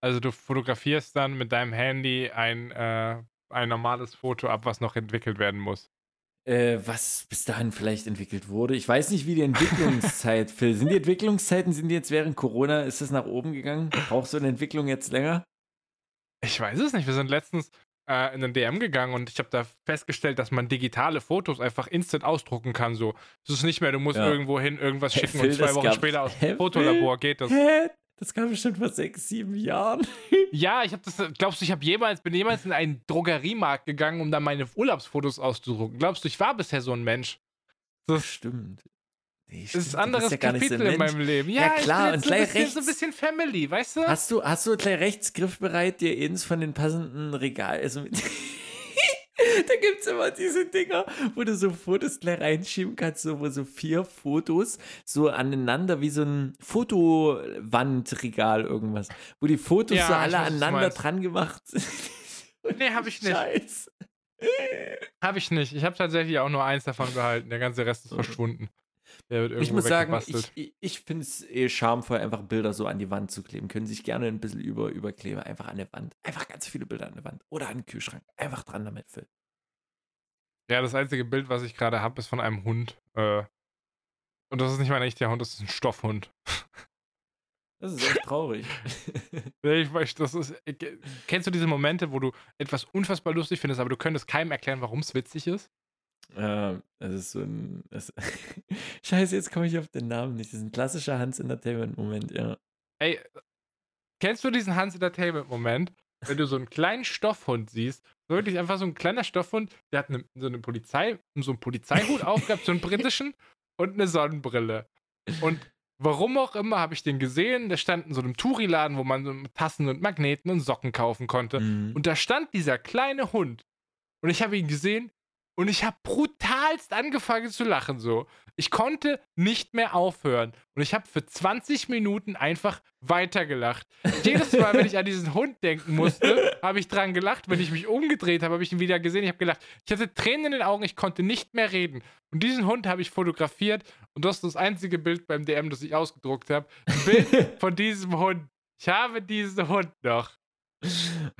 Also du fotografierst dann mit deinem Handy ein, äh, ein normales Foto ab, was noch entwickelt werden muss. Äh, was bis dahin vielleicht entwickelt wurde. Ich weiß nicht, wie die Entwicklungszeit, Phil. Sind die Entwicklungszeiten, sind die jetzt während Corona, ist das nach oben gegangen? Brauchst du eine Entwicklung jetzt länger? Ich weiß es nicht. Wir sind letztens äh, in den DM gegangen und ich habe da festgestellt, dass man digitale Fotos einfach instant ausdrucken kann. So, es ist nicht mehr, du musst Ja. irgendwo hin irgendwas Hä, schicken Phil, und zwei Wochen später aus dem Fotolabor geht das. Hä? Das kam bestimmt vor sechs, sieben Jahren. Ja, ich habe das. Glaubst du, ich habe jemals bin jemals in einen Drogeriemarkt gegangen, um da meine Urlaubsfotos auszudrucken? Glaubst du, ich war bisher so ein Mensch? Das Stimmt. Nee, ist stimmt, ein anderes ja nicht so ein Kapitel in meinem Leben. Ja, Ja, klar, ich bin und so gleich ein bisschen, so ein rechts. bisschen Family, weißt du? Hast du, hast du gleich rechts griffbereit dir eins von den passenden Regal, also mit Da gibt es immer diese Dinger, wo du so Fotos gleich reinschieben kannst, so, wo so vier Fotos so aneinander wie so ein Fotowandregal irgendwas, wo die Fotos Ja, so alle weiß, aneinander dran gemacht sind. Nee, hab ich nicht. Scheiß. Habe ich nicht. Ich habe tatsächlich auch nur eins davon behalten. Der ganze Rest ist Mhm. verschwunden. Der wird irgendwo Ich muss sagen, ich, ich, finde es eh charmvoll, einfach Bilder so an die Wand zu kleben. Können sich gerne ein bisschen über, überkleben, einfach an der Wand. Einfach ganz viele Bilder an der Wand. Oder an den Kühlschrank. Einfach dran damit, Phil. Ja, das einzige Bild, was ich gerade habe, ist von einem Hund. Äh, und das ist nicht mein echter Hund, das ist ein Stoffhund. Das ist echt traurig. Ich weiß, das ist. äh, ke- Kennst du diese Momente, wo du etwas unfassbar lustig findest, aber du könntest keinem erklären, warum es witzig ist? Ähm, das ist so ein. Das Scheiße, jetzt komme ich auf den Namen nicht. Das ist ein klassischer Hans Entertainment-Moment, ja. Ey, kennst du diesen Hans Entertainment-Moment, wenn du so einen kleinen Stoffhund siehst? Wirklich einfach so ein kleiner Stoffhund, der hat eine, so eine Polizei, so einen Polizeihut aufgehabt, so einen britischen und eine Sonnenbrille. Und warum auch immer habe ich den gesehen, der stand in so einem Touri-Laden, wo man so Tassen und Magneten und Socken kaufen konnte. Mhm. Und da stand dieser kleine Hund. Und ich habe ihn gesehen und ich habe brutalst angefangen zu lachen so. Ich konnte nicht mehr aufhören. Und ich habe für 20 Minuten einfach weitergelacht. Jedes Mal, wenn ich an diesen Hund denken musste, habe ich dran gelacht. Wenn ich mich umgedreht habe, habe ich ihn wieder gesehen. Ich habe gelacht. Ich hatte Tränen in den Augen, ich konnte nicht mehr reden. Und diesen Hund habe ich fotografiert. Und das ist das einzige Bild beim DM, das ich ausgedruckt habe. Ein Bild von diesem Hund. Ich habe diesen Hund noch.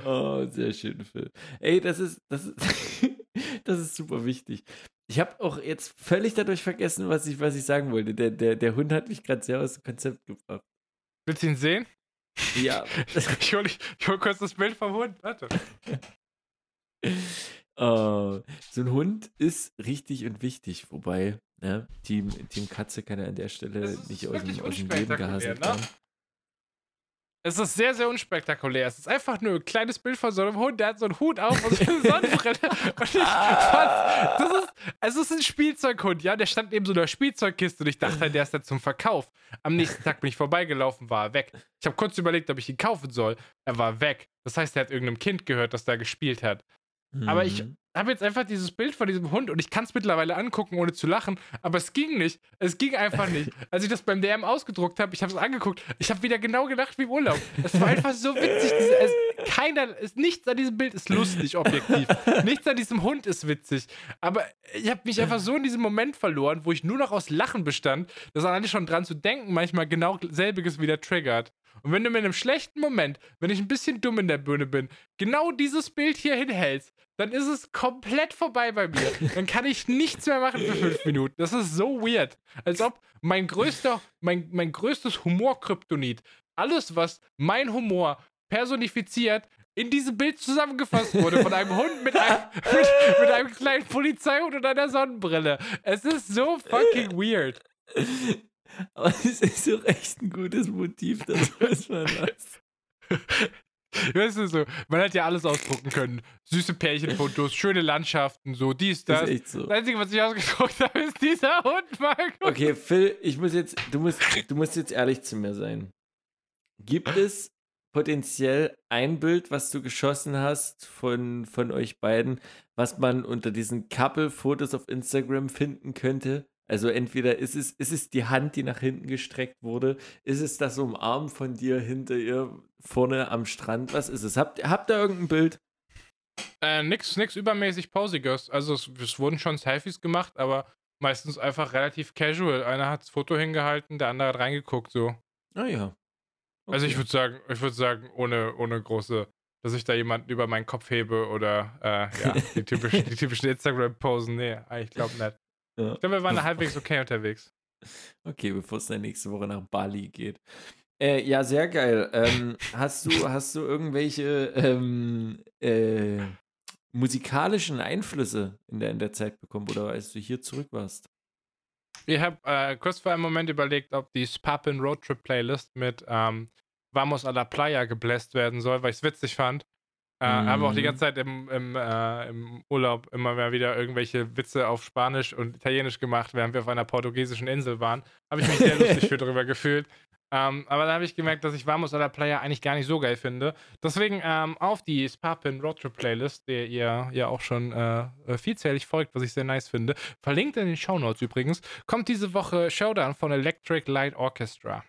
Oh, sehr schön, Phil. Ey, das ist, das ist, das ist super wichtig. Ich habe auch jetzt völlig dadurch vergessen, was ich, was ich sagen wollte. Der, der, der Hund hat mich gerade sehr aus dem Konzept gebracht. Willst du ihn sehen? Ja. Ich hol, ich hol kurz das Bild vom Hund. Warte. Oh, so ein Hund ist richtig und wichtig, wobei, ne, Team, Team Katze kann er an der Stelle nicht aus dem, aus dem Leben gehasselt ne? Es ist sehr, sehr unspektakulär. Es ist einfach nur ein kleines Bild von so einem Hund, der hat so einen Hut auf und so eine Sonnenbrille. Und ich fand, das ist, es ist ein Spielzeughund, ja, der stand neben so einer Spielzeugkiste und ich dachte, der ist da zum Verkauf. Am nächsten Tag bin ich vorbeigelaufen, war er weg. Ich habe kurz überlegt, ob ich ihn kaufen soll. Er war weg. Das heißt, er hat irgendeinem Kind gehört, das da gespielt hat. Aber ich Mhm. Habe jetzt einfach dieses Bild von diesem Hund und ich kann es mittlerweile angucken, ohne zu lachen. Aber es ging nicht. Es ging einfach nicht. Als ich das beim DM ausgedruckt habe, ich habe es angeguckt. Ich habe wieder genau gedacht wie im Urlaub. Es war einfach so witzig. Diese, es, keiner, es, nichts an diesem Bild ist lustig, objektiv. Nichts an diesem Hund ist witzig. Aber ich habe mich einfach so in diesem Moment verloren, wo ich nur noch aus Lachen bestand, dass alleine schon dran zu denken manchmal genau selbiges wieder triggert. Und wenn du mir in einem schlechten Moment, wenn ich ein bisschen dumm in der Birne bin, genau dieses Bild hier hinhältst, dann ist es komplett vorbei bei mir. Dann kann ich nichts mehr machen für fünf Minuten. Das ist so weird. Als ob mein größter, mein, mein größtes Humor-Kryptonit, alles, was mein Humor personifiziert, in diesem Bild zusammengefasst wurde von einem Hund mit einem, mit, mit einem kleinen Polizeihund und einer Sonnenbrille. Es ist so fucking weird. Aber es ist doch echt ein gutes Motiv, das weiß man was. Weißt du so, man hat ja alles ausdrucken können. Süße Pärchenfotos, schöne Landschaften, so dies, Das das. ist echt so. Das Einzige, was ich ausgedruckt habe, ist dieser Hund, Marco. Okay, Phil, ich muss jetzt, du musst, du musst jetzt ehrlich zu mir sein. Gibt es potenziell ein Bild, was du geschossen hast von, von euch beiden, was man unter diesen Couple-Fotos auf Instagram finden könnte? Also entweder ist es, ist es die Hand, die nach hinten gestreckt wurde, ist es das Umarmen von dir hinter ihr vorne am Strand, was ist es? Habt, habt ihr irgendein Bild? Äh, nix, nix übermäßig Pausiges. Also es, es wurden schon Selfies gemacht, aber meistens einfach relativ casual. Einer hat das Foto hingehalten, der andere hat reingeguckt, so. Ah ja. Also ich Okay. würde sagen, ich würde sagen, ohne, ohne große, dass ich da jemanden über meinen Kopf hebe oder äh, ja, die typischen, die typischen Instagram-Posen. Nee, ich glaube nicht. Ja. Ich glaube, wir waren halbwegs okay unterwegs. Okay, bevor es dann nächste Woche nach Bali geht. Äh, ja, sehr geil. Ähm, hast, du, hast du irgendwelche ähm, äh, musikalischen Einflüsse in der, in der Zeit bekommen oder als du hier zurück warst? Ich habe äh, kurz vor einem Moment überlegt, ob die Spapin Roadtrip Playlist mit ähm, Vamos a la Playa gebläst werden soll, weil ich es witzig fand. Äh, mhm. Habe auch die ganze Zeit im, im, äh, im, Urlaub immer mal wieder irgendwelche Witze auf Spanisch und Italienisch gemacht, während wir auf einer portugiesischen Insel waren. Habe ich mich sehr lustig für darüber gefühlt. Ähm, aber da habe ich gemerkt, dass ich Vamos a la Playa eigentlich gar nicht so geil finde. Deswegen ähm, auf die Sparpin Roadtrip Playlist, der ihr ja auch schon äh, äh, vielzählig folgt, was ich sehr nice finde. Verlinkt in den Show Notes übrigens, kommt diese Woche Showdown von Electric Light Orchestra.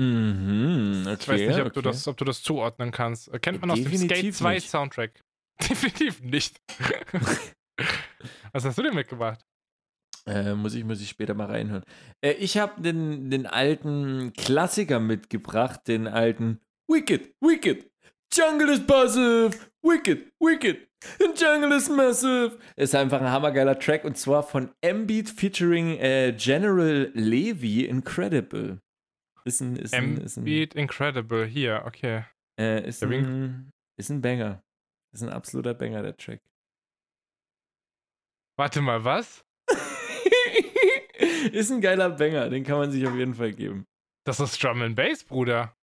Mhm, okay, ich weiß nicht, ob, okay. du das, ob du das zuordnen kannst. Kennt man aus dem Skate 2 nicht. Soundtrack? Definitiv nicht. Was hast du denn mitgebracht? Äh, muss, ich, muss ich später mal reinhören. Äh, ich habe den, den alten Klassiker mitgebracht, den alten Wicked, Wicked, Jungle is Massive, Wicked, Wicked, Jungle is Massive. Ist einfach ein hammergeiler Track und zwar von M-Beat featuring äh, General Levy, Incredible. Ist ein, ist ein, ist ein Beat Incredible, hier, okay. Äh, ist, ein, ist ein Banger. Ist ein absoluter Banger, der Track. Warte mal, was? ist ein geiler Banger, den kann man sich auf jeden Fall geben. Das ist Drum and Bass, Bruder.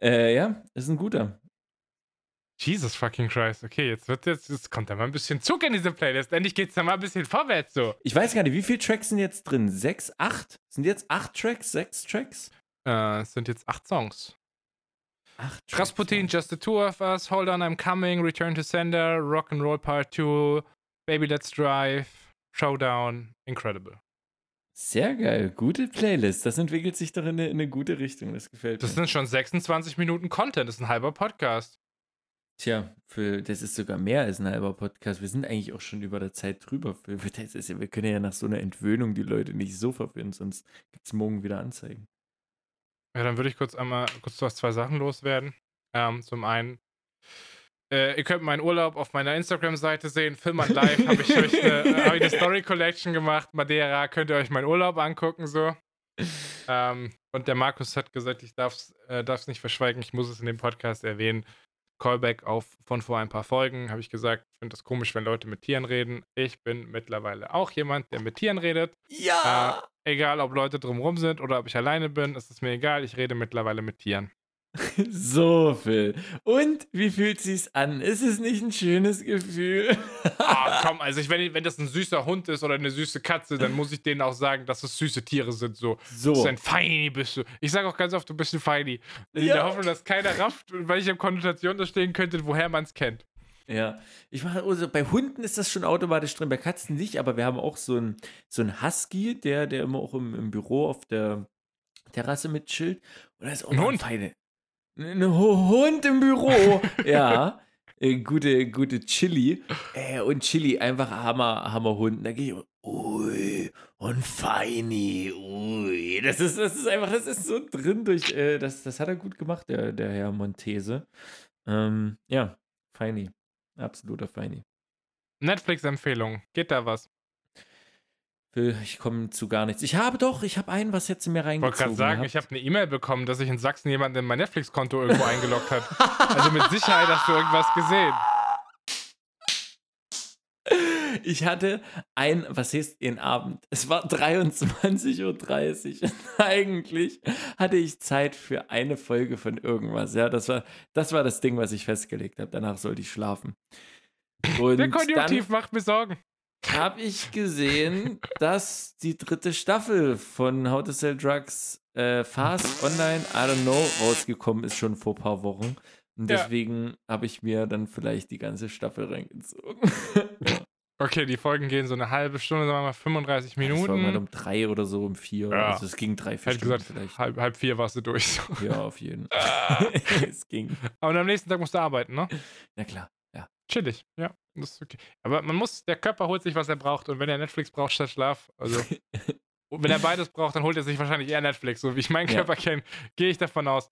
Äh, ja, ist ein guter. Jesus fucking Christ. Okay, jetzt wird jetzt, jetzt kommt da mal ein bisschen Zug in diese Playlist. Endlich geht's da mal ein bisschen vorwärts so. Ich weiß gar nicht, wie viele Tracks sind jetzt drin? Sechs, acht? Sind jetzt acht Tracks, sechs Tracks? Äh, es sind jetzt acht Songs. Acht Tracks. Rasputin, Just the Two of Us, Hold On, I'm Coming, Return to Sender, Rock and Roll Part 2, Baby Let's Drive, Showdown, Incredible. Sehr geil, gute Playlist. Das entwickelt sich doch in eine, in eine gute Richtung. Das gefällt das mir. Das sind schon 26 Minuten Content. Das ist ein halber Podcast. Tja, für, das ist sogar mehr als ein halber Podcast. Wir sind eigentlich auch schon über der Zeit drüber. Für, das ist, wir können ja nach so einer Entwöhnung die Leute nicht so verwirren, sonst gibt es morgen wieder Anzeigen. Ja, dann würde ich kurz einmal kurz zwei Sachen loswerden. Ähm, zum einen, äh, ihr könnt meinen Urlaub auf meiner Instagram-Seite sehen. Film and Live habe ich, euch eine, äh, hab ich eine Story Collection gemacht. Madeira, könnt ihr euch meinen Urlaub angucken, so. Ähm, und der Markus hat gesagt, ich darf es äh, nicht verschweigen, ich muss es in dem Podcast erwähnen. Callback auf von vor ein paar Folgen habe ich gesagt, ich finde das komisch, wenn Leute mit Tieren reden. Ich bin mittlerweile auch jemand, der mit Tieren redet. Ja! Äh, egal, ob Leute drumherum sind oder ob ich alleine bin, ist es mir egal. Ich rede mittlerweile mit Tieren. So, Phil. Und wie fühlt sich's an? Ist es nicht ein schönes Gefühl? ah, komm, also ich, wenn, wenn das ein süßer Hund ist oder eine süße Katze, dann muss ich denen auch sagen, dass es süße Tiere sind. So, so. Du bist ein Feini, bist du. Ich sage auch ganz oft, du bist ein Feini. In ja. der Hoffnung, dass keiner rafft, weil ich in Konnotation da stehen könnte, woher man es kennt. Ja, ich mache also bei Hunden ist das schon automatisch drin, bei Katzen nicht, aber wir haben auch so einen so Husky, der, der immer auch im, im Büro auf der Terrasse mit. Und da ist auch ein Hund. Feine, ein Hund im Büro. ja. Äh, gute, gute Chili. Äh, und Chili, einfach Hammer, Hammerhund. Da gehe ich, ui, und Feini, ui. Das ist, das ist einfach, das ist so drin durch, äh, das, das hat er gut gemacht, der, der Herr Montese. Ähm, ja, Feini. Absoluter Feini. Netflix-Empfehlung. Geht da was? Ich komme zu gar nichts. Ich habe doch, ich habe einen, was jetzt in mir reingezogen Ich wollte gerade sagen, hat. ich habe eine E-Mail bekommen, dass sich in Sachsen jemand in mein Netflix-Konto irgendwo eingeloggt hat. Also mit Sicherheit hast du irgendwas gesehen. Ich hatte ein, was heißt den Abend? Es war 23.30 Uhr. Eigentlich hatte ich Zeit für eine Folge von irgendwas. Ja, das war das, war das Ding, was ich festgelegt habe. Danach sollte ich schlafen. Und Der Konjunktiv dann, macht mir Sorgen habe ich gesehen, dass die dritte Staffel von How to Sell Drugs äh, Fast Online, I don't know, rausgekommen ist schon vor ein paar Wochen. Und deswegen ja. habe ich mir dann vielleicht die ganze Staffel reingezogen. okay, die Folgen gehen so eine halbe Stunde, sagen wir mal 35 Minuten. Das war mal um drei oder so, um vier. Ja. Also es ging drei, vier Hätte Stunden gesagt, vielleicht. Halb, halb vier warst du durch. Ja, auf jeden Fall. es ging. Aber am nächsten Tag musst du arbeiten, ne? Na klar. Chillig, ja. Das ist okay. Aber man muss, der Körper holt sich, was er braucht. Und wenn er Netflix braucht statt Schlaf, also. wenn er beides braucht, dann holt er sich wahrscheinlich eher Netflix. So wie ich meinen Körper ja. kenne, gehe ich davon aus.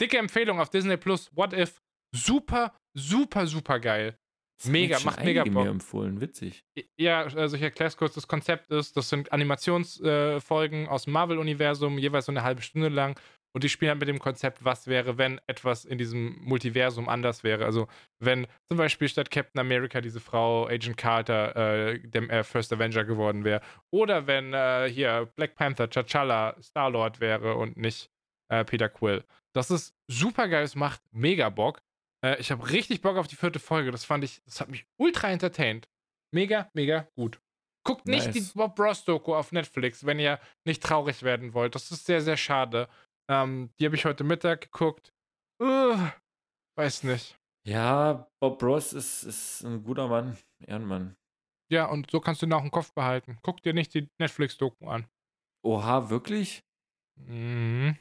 Dicke Empfehlung auf Disney Plus, What If. Super, super, super geil. Mega, macht mega Bock. mir empfohlen, witzig. Ja, also ich erkläre es kurz. Das Konzept ist, das sind Animationsfolgen äh, aus dem Marvel-Universum, jeweils so eine halbe Stunde lang. Und die spielen halt mit dem Konzept, was wäre, wenn etwas in diesem Multiversum anders wäre. Also wenn zum Beispiel statt Captain America diese Frau Agent Carter äh, dem äh, First Avenger geworden wäre. Oder wenn äh, hier Black Panther T'Challa Star-Lord wäre und nicht äh, Peter Quill. Das ist super geil, es macht mega Bock. Äh, ich habe richtig Bock auf die vierte Folge. Das fand ich, das hat mich ultra entertained. Mega, mega gut. Guckt nicht nice. die Bob Ross Doku auf Netflix, wenn ihr nicht traurig werden wollt. Das ist sehr, sehr schade. Ähm, die habe ich heute Mittag geguckt. Uh, weiß nicht. Ja, Bob Ross ist, ist ein guter Mann, Ehrenmann. Ja, und so kannst du ihn auch im Kopf behalten. Guck dir nicht die Netflix-Doku an. Oha, wirklich? Mhm.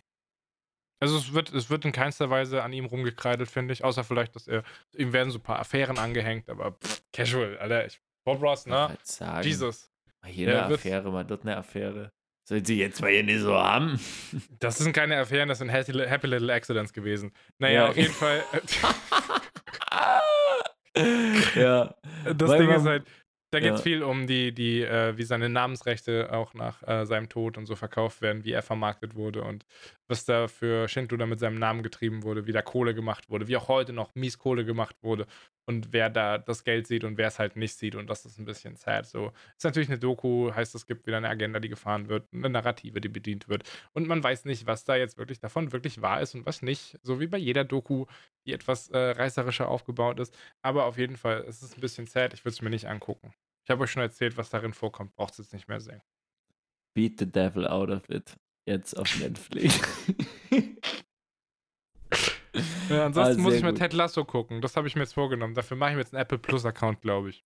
Also es wird, es wird in keinster Weise an ihm rumgekreidet, finde ich. Außer vielleicht, dass er. Ihm werden so ein paar Affären angehängt, aber pff, casual, Alter. Ich, Bob Ross, ne? Jesus. Hier eine Affäre, man dort eine Affäre. Sollen sie jetzt mal hier nicht so haben? Das sind keine Affären, das sind Happy, Happy Little Accidents gewesen. Naja, ja. auf jeden Fall. ja. Das Weil Ding ist halt, da geht es ja. viel um die, die, äh, wie seine Namensrechte auch nach äh, seinem Tod und so verkauft werden, wie er vermarktet wurde und was da für Schindluder mit seinem Namen getrieben wurde, wie da Kohle gemacht wurde, wie auch heute noch mies Kohle gemacht wurde und wer da das Geld sieht und wer es halt nicht sieht und das ist ein bisschen sad. So ist natürlich eine Doku, heißt es gibt wieder eine Agenda, die gefahren wird, eine Narrative, die bedient wird und man weiß nicht, was da jetzt wirklich davon wirklich wahr ist und was nicht. So wie bei jeder Doku, die etwas äh, reißerischer aufgebaut ist. Aber auf jeden Fall ist es ein bisschen sad. Ich würde es mir nicht angucken. Ich habe euch schon erzählt, was darin vorkommt. Braucht es jetzt nicht mehr sehen. Beat the Devil out of it. Jetzt auf Netflix. ja, ansonsten ah, muss ich mal Ted Lasso gucken. Das habe ich mir jetzt vorgenommen. Dafür mache ich mir jetzt einen Apple Plus Account, glaube ich.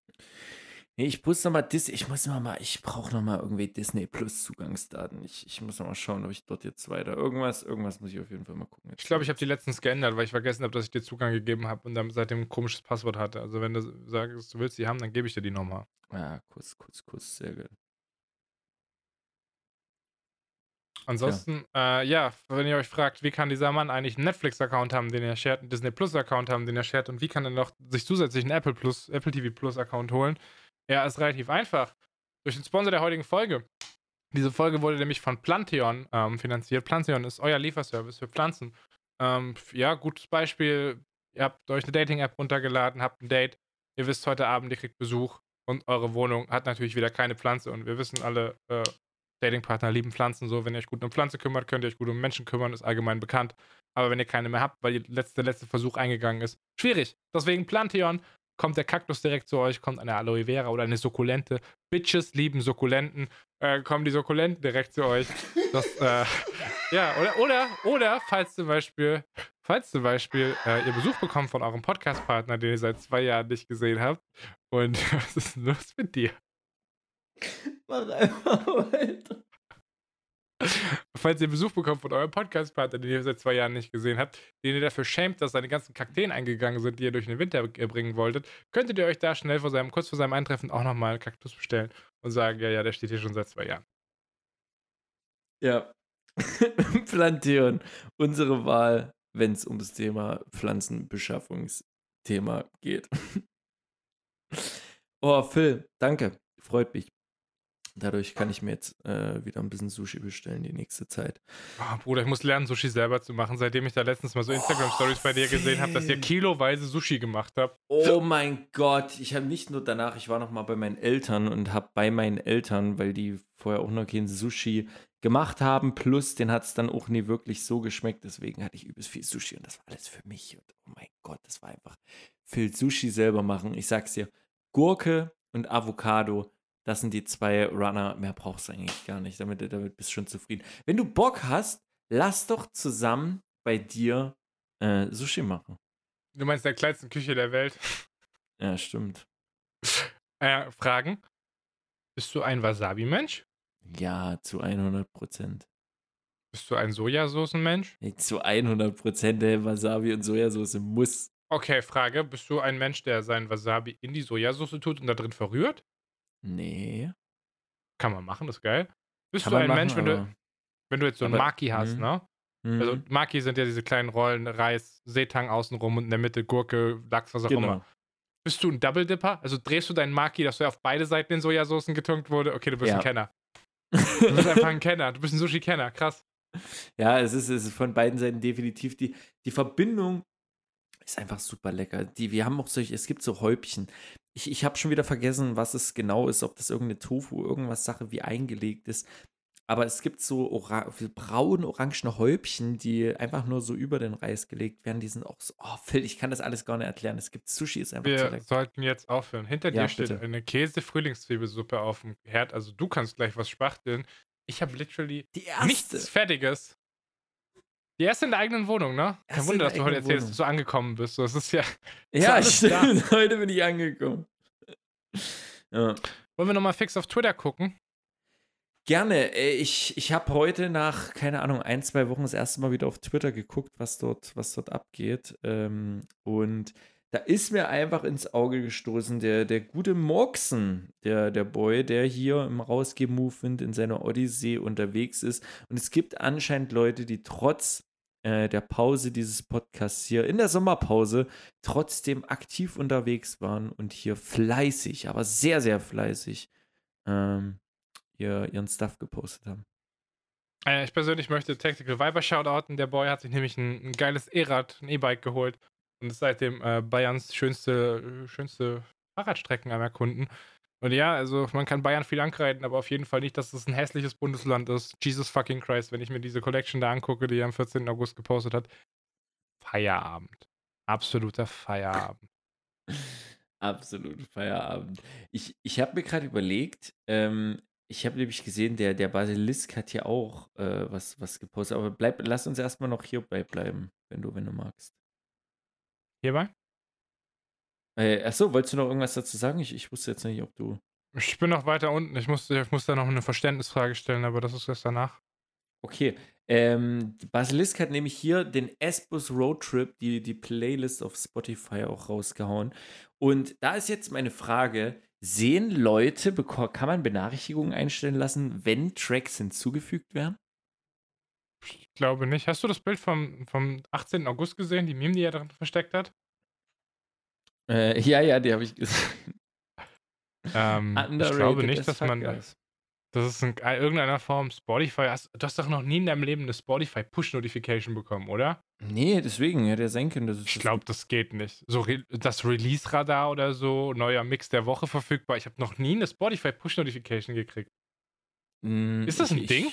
Nee, ich muss nochmal Disney, ich muss noch mal, ich brauche nochmal irgendwie Disney Plus Zugangsdaten. Ich, ich muss nochmal schauen, ob ich dort jetzt weiter irgendwas, irgendwas muss ich auf jeden Fall mal gucken. Jetzt ich glaube, ich habe die letztens geändert, weil ich vergessen habe, dass ich dir Zugang gegeben habe und dann seitdem ein komisches Passwort hatte. Also wenn du sagst, du willst die haben, dann gebe ich dir die nochmal. Ja, kurz, kurz, kurz, sehr gut. Ansonsten, ja. Äh, ja, wenn ihr euch fragt, wie kann dieser Mann eigentlich einen Netflix-Account haben, den er shared, einen Disney Plus-Account haben, den er shared und wie kann er noch sich zusätzlich einen Apple Plus, Apple TV Plus-Account holen, ja, ist relativ einfach. Durch den Sponsor der heutigen Folge. Diese Folge wurde nämlich von Planteon ähm, finanziert. Planteon ist euer Lieferservice für Pflanzen. Ähm, ja, gutes Beispiel. Ihr habt euch eine Dating-App runtergeladen, habt ein Date. Ihr wisst heute Abend, ihr kriegt Besuch und eure Wohnung hat natürlich wieder keine Pflanze. Und wir wissen alle, äh, Datingpartner lieben Pflanzen so. Wenn ihr euch gut um Pflanze kümmert, könnt ihr euch gut um Menschen kümmern, ist allgemein bekannt. Aber wenn ihr keine mehr habt, weil der letzte, letzte Versuch eingegangen ist, schwierig. Deswegen Planteon kommt der Kaktus direkt zu euch, kommt eine Aloe Vera oder eine Sukkulente. Bitches lieben Sukkulenten, äh, kommen die Sukkulenten direkt zu euch. Das, äh, ja, oder, oder, oder, falls zum Beispiel, falls zum Beispiel äh, ihr Besuch bekommt von eurem Podcast-Partner, den ihr seit zwei Jahren nicht gesehen habt. Und was ist denn los mit dir? Mach einfach weiter. Falls ihr Besuch bekommt von eurem Podcast-Partner, den ihr seit zwei Jahren nicht gesehen habt, den ihr dafür schämt, dass seine ganzen Kakteen eingegangen sind, die ihr durch den Winter bringen wolltet, könntet ihr euch da schnell vor seinem, kurz vor seinem Eintreffen auch nochmal einen Kaktus bestellen und sagen, ja, ja, der steht hier schon seit zwei Jahren. Ja. Planteon, unsere Wahl, wenn es um das Thema Pflanzenbeschaffungsthema geht. oh, Phil, danke. Freut mich. Dadurch kann ich mir jetzt äh, wieder ein bisschen Sushi bestellen die nächste Zeit. Oh, Bruder, ich muss lernen, Sushi selber zu machen, seitdem ich da letztens mal so Instagram-Stories oh, bei dir gesehen habe, dass ihr kiloweise Sushi gemacht habt. Oh mein Gott, ich habe nicht nur danach, ich war noch mal bei meinen Eltern und habe bei meinen Eltern, weil die vorher auch noch keinen Sushi gemacht haben, plus den hat es dann auch nie wirklich so geschmeckt, deswegen hatte ich übelst viel Sushi und das war alles für mich. Und oh mein Gott, das war einfach viel Sushi selber machen. Ich sag's dir, Gurke und Avocado das sind die zwei Runner. Mehr brauchst du eigentlich gar nicht. Damit, damit bist du schon zufrieden. Wenn du Bock hast, lass doch zusammen bei dir äh, Sushi machen. Du meinst der kleinsten Küche der Welt? Ja, stimmt. Äh, Fragen? Bist du ein Wasabi-Mensch? Ja, zu 100 Prozent. Bist du ein Sojasauce-Mensch? Zu 100 Prozent der Wasabi und Sojasauce muss. Okay, Frage. Bist du ein Mensch, der sein Wasabi in die Sojasauce tut und da drin verrührt? Nee. Kann man machen, das ist geil. Bist Kann du ein machen, Mensch, wenn du, wenn du jetzt so ein Maki hast, mh. ne? Also mhm. Maki sind ja diese kleinen Rollen, Reis, Seetang außenrum und in der Mitte Gurke, Lachs, was auch genau. immer. Bist du ein Double Dipper? Also drehst du deinen Maki, dass er auf beide Seiten in Sojasoßen getunkt wurde? Okay, du bist ja. ein Kenner. Du bist einfach ein Kenner. Du bist ein Sushi-Kenner. Krass. Ja, es ist, es ist von beiden Seiten definitiv die, die Verbindung ist einfach super lecker. Die, wir haben auch solche, es gibt so Häubchen. Ich, ich habe schon wieder vergessen, was es genau ist, ob das irgendeine Tofu, irgendwas Sache wie eingelegt ist. Aber es gibt so ora braun-orangene Häubchen, die einfach nur so über den Reis gelegt werden. Die sind auch so, oh Phil, ich kann das alles gar nicht erklären. Es gibt Sushi, ist einfach Wir sollten jetzt aufhören. Hinter Ja, dir steht bitte. eine Käse-Frühlingszwiebelsuppe auf dem Herd. Also du kannst gleich was spachteln. Ich habe literally nichts Fertiges. Die erste in der eigenen Wohnung, ne? Kein Erste Wunder, der dass du heute erzählst, Wohnung. dass du angekommen bist. Das ist ja. Ja, stimmt. Heute bin ich angekommen. Ja. Wollen wir nochmal fix auf Twitter gucken? Gerne. Äh, Ich, ich habe heute nach, keine Ahnung, ein, zwei Wochen das erste Mal wieder auf Twitter geguckt, was dort, was dort abgeht. Ähm, und da ist mir einfach ins Auge gestoßen, der, der gute Morksen, der, der Boy, der hier im Rausgeh-Movement in seiner Odyssee unterwegs ist. Und es gibt anscheinend Leute, die trotz äh, der Pause dieses Podcasts hier in der Sommerpause trotzdem aktiv unterwegs waren und hier fleißig, aber sehr, sehr fleißig ähm, ihr, ihren Stuff gepostet haben. Äh, ich persönlich möchte Tactical Viber shoutouten. Der Boy hat sich nämlich ein, ein geiles E-Rad, ein E-Bike geholt und ist seitdem äh, Bayerns schönste, äh, schönste Fahrradstrecken am Erkunden. Und ja, also man kann Bayern viel ankreiden, aber auf jeden Fall nicht, dass es ein hässliches Bundesland ist. Jesus fucking Christ, wenn ich mir diese Collection da angucke, die er am 14. August gepostet hat. Feierabend. Absoluter Feierabend. Absolut Feierabend. Ich, ich habe mir gerade überlegt, ähm, ich habe nämlich gesehen, der, der Basilisk hat ja auch äh, was, was gepostet, aber bleib, lass uns erstmal noch hierbei bleiben, wenn du, wenn du magst. Hierbei? Äh, achso, wolltest du noch irgendwas dazu sagen? Ich, ich wusste jetzt nicht, ob du. Ich bin noch weiter unten. Ich muss, ich muss da noch eine Verständnisfrage stellen, aber das ist erst danach. Okay. Ähm, Basilisk hat nämlich hier den S-Bus Roadtrip, die, die Playlist auf Spotify auch rausgehauen. Und da ist jetzt meine Frage: Sehen Leute, kann man Benachrichtigungen einstellen lassen, wenn Tracks hinzugefügt werden? Ich glaube nicht. Hast du das Bild vom, vom 18. August gesehen, die Meme, die er drin versteckt hat? Äh, ja, ja, die habe ich gesehen. Ähm, ich glaube nicht, as dass man. guys. Das ist in irgendeiner Form Spotify. Hast, du hast doch noch nie in deinem Leben eine Spotify-Push-Notification bekommen, oder? Nee, deswegen hätte er sein können. Das Ich glaube, das geht nicht. So re das Release-Radar oder so, neuer Mix der Woche verfügbar. Ich habe noch nie eine Spotify-Push-Notification gekriegt. Mm, Ist das ich- ein Ding?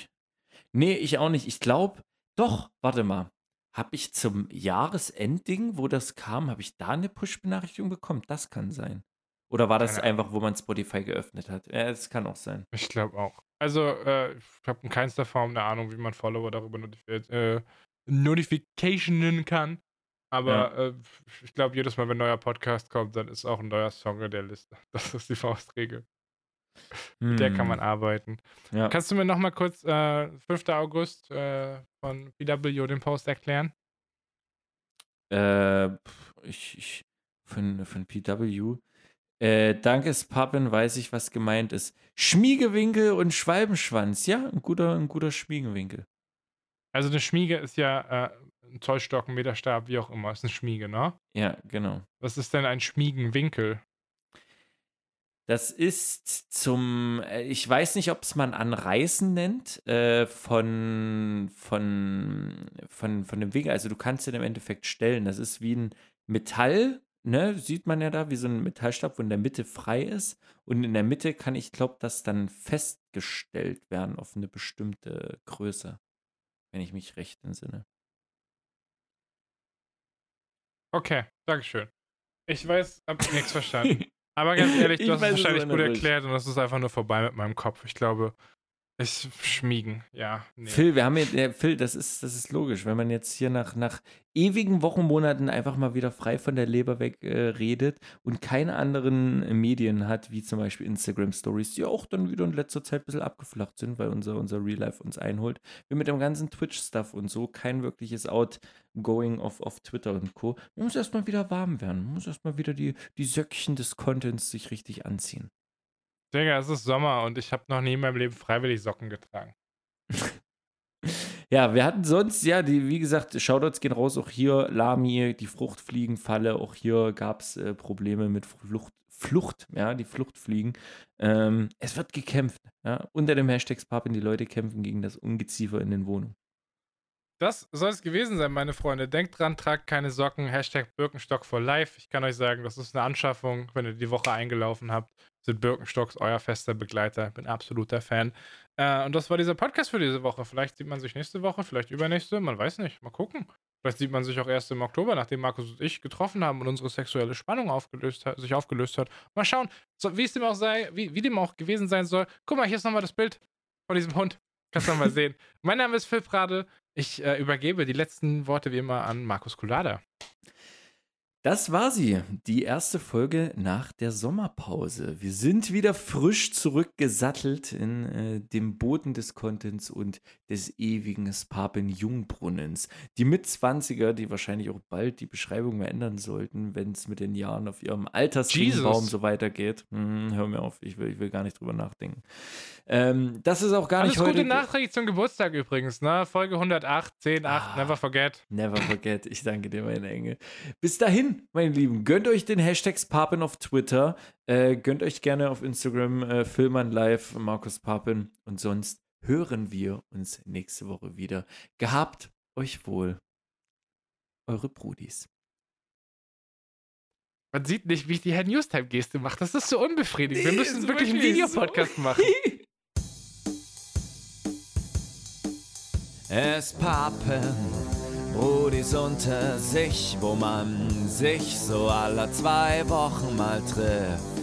Nee, ich auch nicht. Ich glaube, doch, warte mal. Habe ich zum Jahresendding, wo das kam, habe ich da eine Push-Benachrichtigung bekommen? Das kann sein. Oder war das Keine einfach, wo man Spotify geöffnet hat? Ja, das kann auch sein. Ich glaube auch. Also, äh, ich habe in keinster Form eine Ahnung, wie man Follower darüber notifiziert, äh, notificationen kann. Aber äh, ich glaube, jedes Mal, wenn ein neuer Podcast kommt, dann ist auch ein neuer Song in der Liste. Das ist die Faustregel. Mit der kann man Hm, arbeiten. Ja. Kannst du mir nochmal kurz äh, 5. August äh, von PW den Post erklären? Äh, ich, ich, von, von PW. Äh, dankes Pappen weiß ich, was gemeint ist. Schmiegewinkel und Schwalbenschwanz. Ja, ein guter, ein guter Schmiegewinkel. Also eine Schmiege ist ja äh, ein Zollstock, ein Meterstab, wie auch immer. Ist eine Schmiege, ne? Ja, genau. Was ist denn ein Schmiegenwinkel? Das ist zum, äh, ich weiß nicht, ob es man Anreißen nennt, äh, von, von, von, von dem Winkel. Also du kannst den im Endeffekt stellen. Das ist wie ein Metall, ne? Sieht man ja da, wie so ein Metallstab, wo in der Mitte frei ist. Und in der Mitte kann ich glaube, das dann festgestellt werden auf eine bestimmte Größe. Wenn ich mich recht entsinne. Okay, Dankeschön. Ich weiß, hab nichts verstanden. Aber ganz ehrlich, Ich du hast es wahrscheinlich gut erklärt und das ist einfach nur vorbei mit meinem Kopf. Ich glaube, ich schmiegen, ja. Nee. Phil, wir haben jetzt, ja, Phil, das ist, das ist logisch, wenn man jetzt hier nach, nach ewigen Wochenmonaten einfach mal wieder frei von der Leber weg äh, redet und keine anderen Medien hat, wie zum Beispiel Instagram Stories, die auch dann wieder in letzter Zeit ein bisschen abgeflacht sind, weil unser, unser Real Life uns einholt. Wir mit dem ganzen Twitch-Stuff und so kein wirkliches Outgoing auf, auf Twitter und Co. Man muss erstmal wieder warm werden. Man muss erstmal wieder die, die Söckchen des Contents sich richtig anziehen. Digga, es ist Sommer und ich habe noch nie in meinem Leben freiwillig Socken getragen. Ja, wir hatten sonst, ja, die, wie gesagt, Shoutouts gehen raus, auch hier Lami, die Fruchtfliegenfalle, auch hier gab es äh, Probleme mit Flucht, Flucht, ja, die Fluchtfliegen. Ähm, es wird gekämpft, ja, unter dem Hashtag Papin, die Leute kämpfen gegen das Ungeziefer in den Wohnungen. Das soll es gewesen sein, meine Freunde. Denkt dran, tragt keine Socken. Hashtag Birkenstock for Life. Ich kann euch sagen, das ist eine Anschaffung. Wenn ihr die Woche eingelaufen habt, sind Birkenstocks euer fester Begleiter. Bin absoluter Fan. Äh, und das war dieser Podcast für diese Woche. Vielleicht sieht man sich nächste Woche, vielleicht übernächste. Man weiß nicht. Mal gucken. Vielleicht sieht man sich auch erst im Oktober, nachdem Markus und ich getroffen haben und unsere sexuelle Spannung aufgelöst hat, sich aufgelöst hat. Mal schauen, so, wie es dem auch sei, wie, wie dem auch gewesen sein soll. Guck mal, hier ist nochmal das Bild von diesem Hund. Kannst du mal sehen. Mein Name ist Phil Prade. Ich äh, übergebe die letzten Worte wie immer an Markus Kulada. Das war sie, die erste Folge nach der Sommerpause. Wir sind wieder frisch zurückgesattelt in äh, dem Boden des Contents und des ewigen Spapen Jungbrunnens. Die Mitzwanziger, die wahrscheinlich auch bald die Beschreibung mehr ändern sollten, wenn es mit den Jahren auf ihrem Altersbaum so weitergeht. Hm, hör mir auf, ich will, ich will gar nicht drüber nachdenken. Ähm, das ist auch gar Alles nicht heute. gute Nachricht zum Geburtstag übrigens, ne? Folge 108, 10, 8, ah, never forget. Never forget. Ich danke dir, meine Engel. Bis dahin, meine Lieben, gönnt euch den Hashtag Papen auf Twitter. Äh, gönnt euch gerne auf Instagram äh, Filmern Live, Markus Papen. Und sonst hören wir uns nächste Woche wieder. Gehabt euch wohl. Eure Brudis. Man sieht nicht, wie ich die Herr Newstime-Geste mache. Das ist so unbefriedigend. Wir müssen wirklich einen Videopodcast so. machen. Es pappen Brudis unter sich, wo man sich so alle zwei Wochen mal trifft.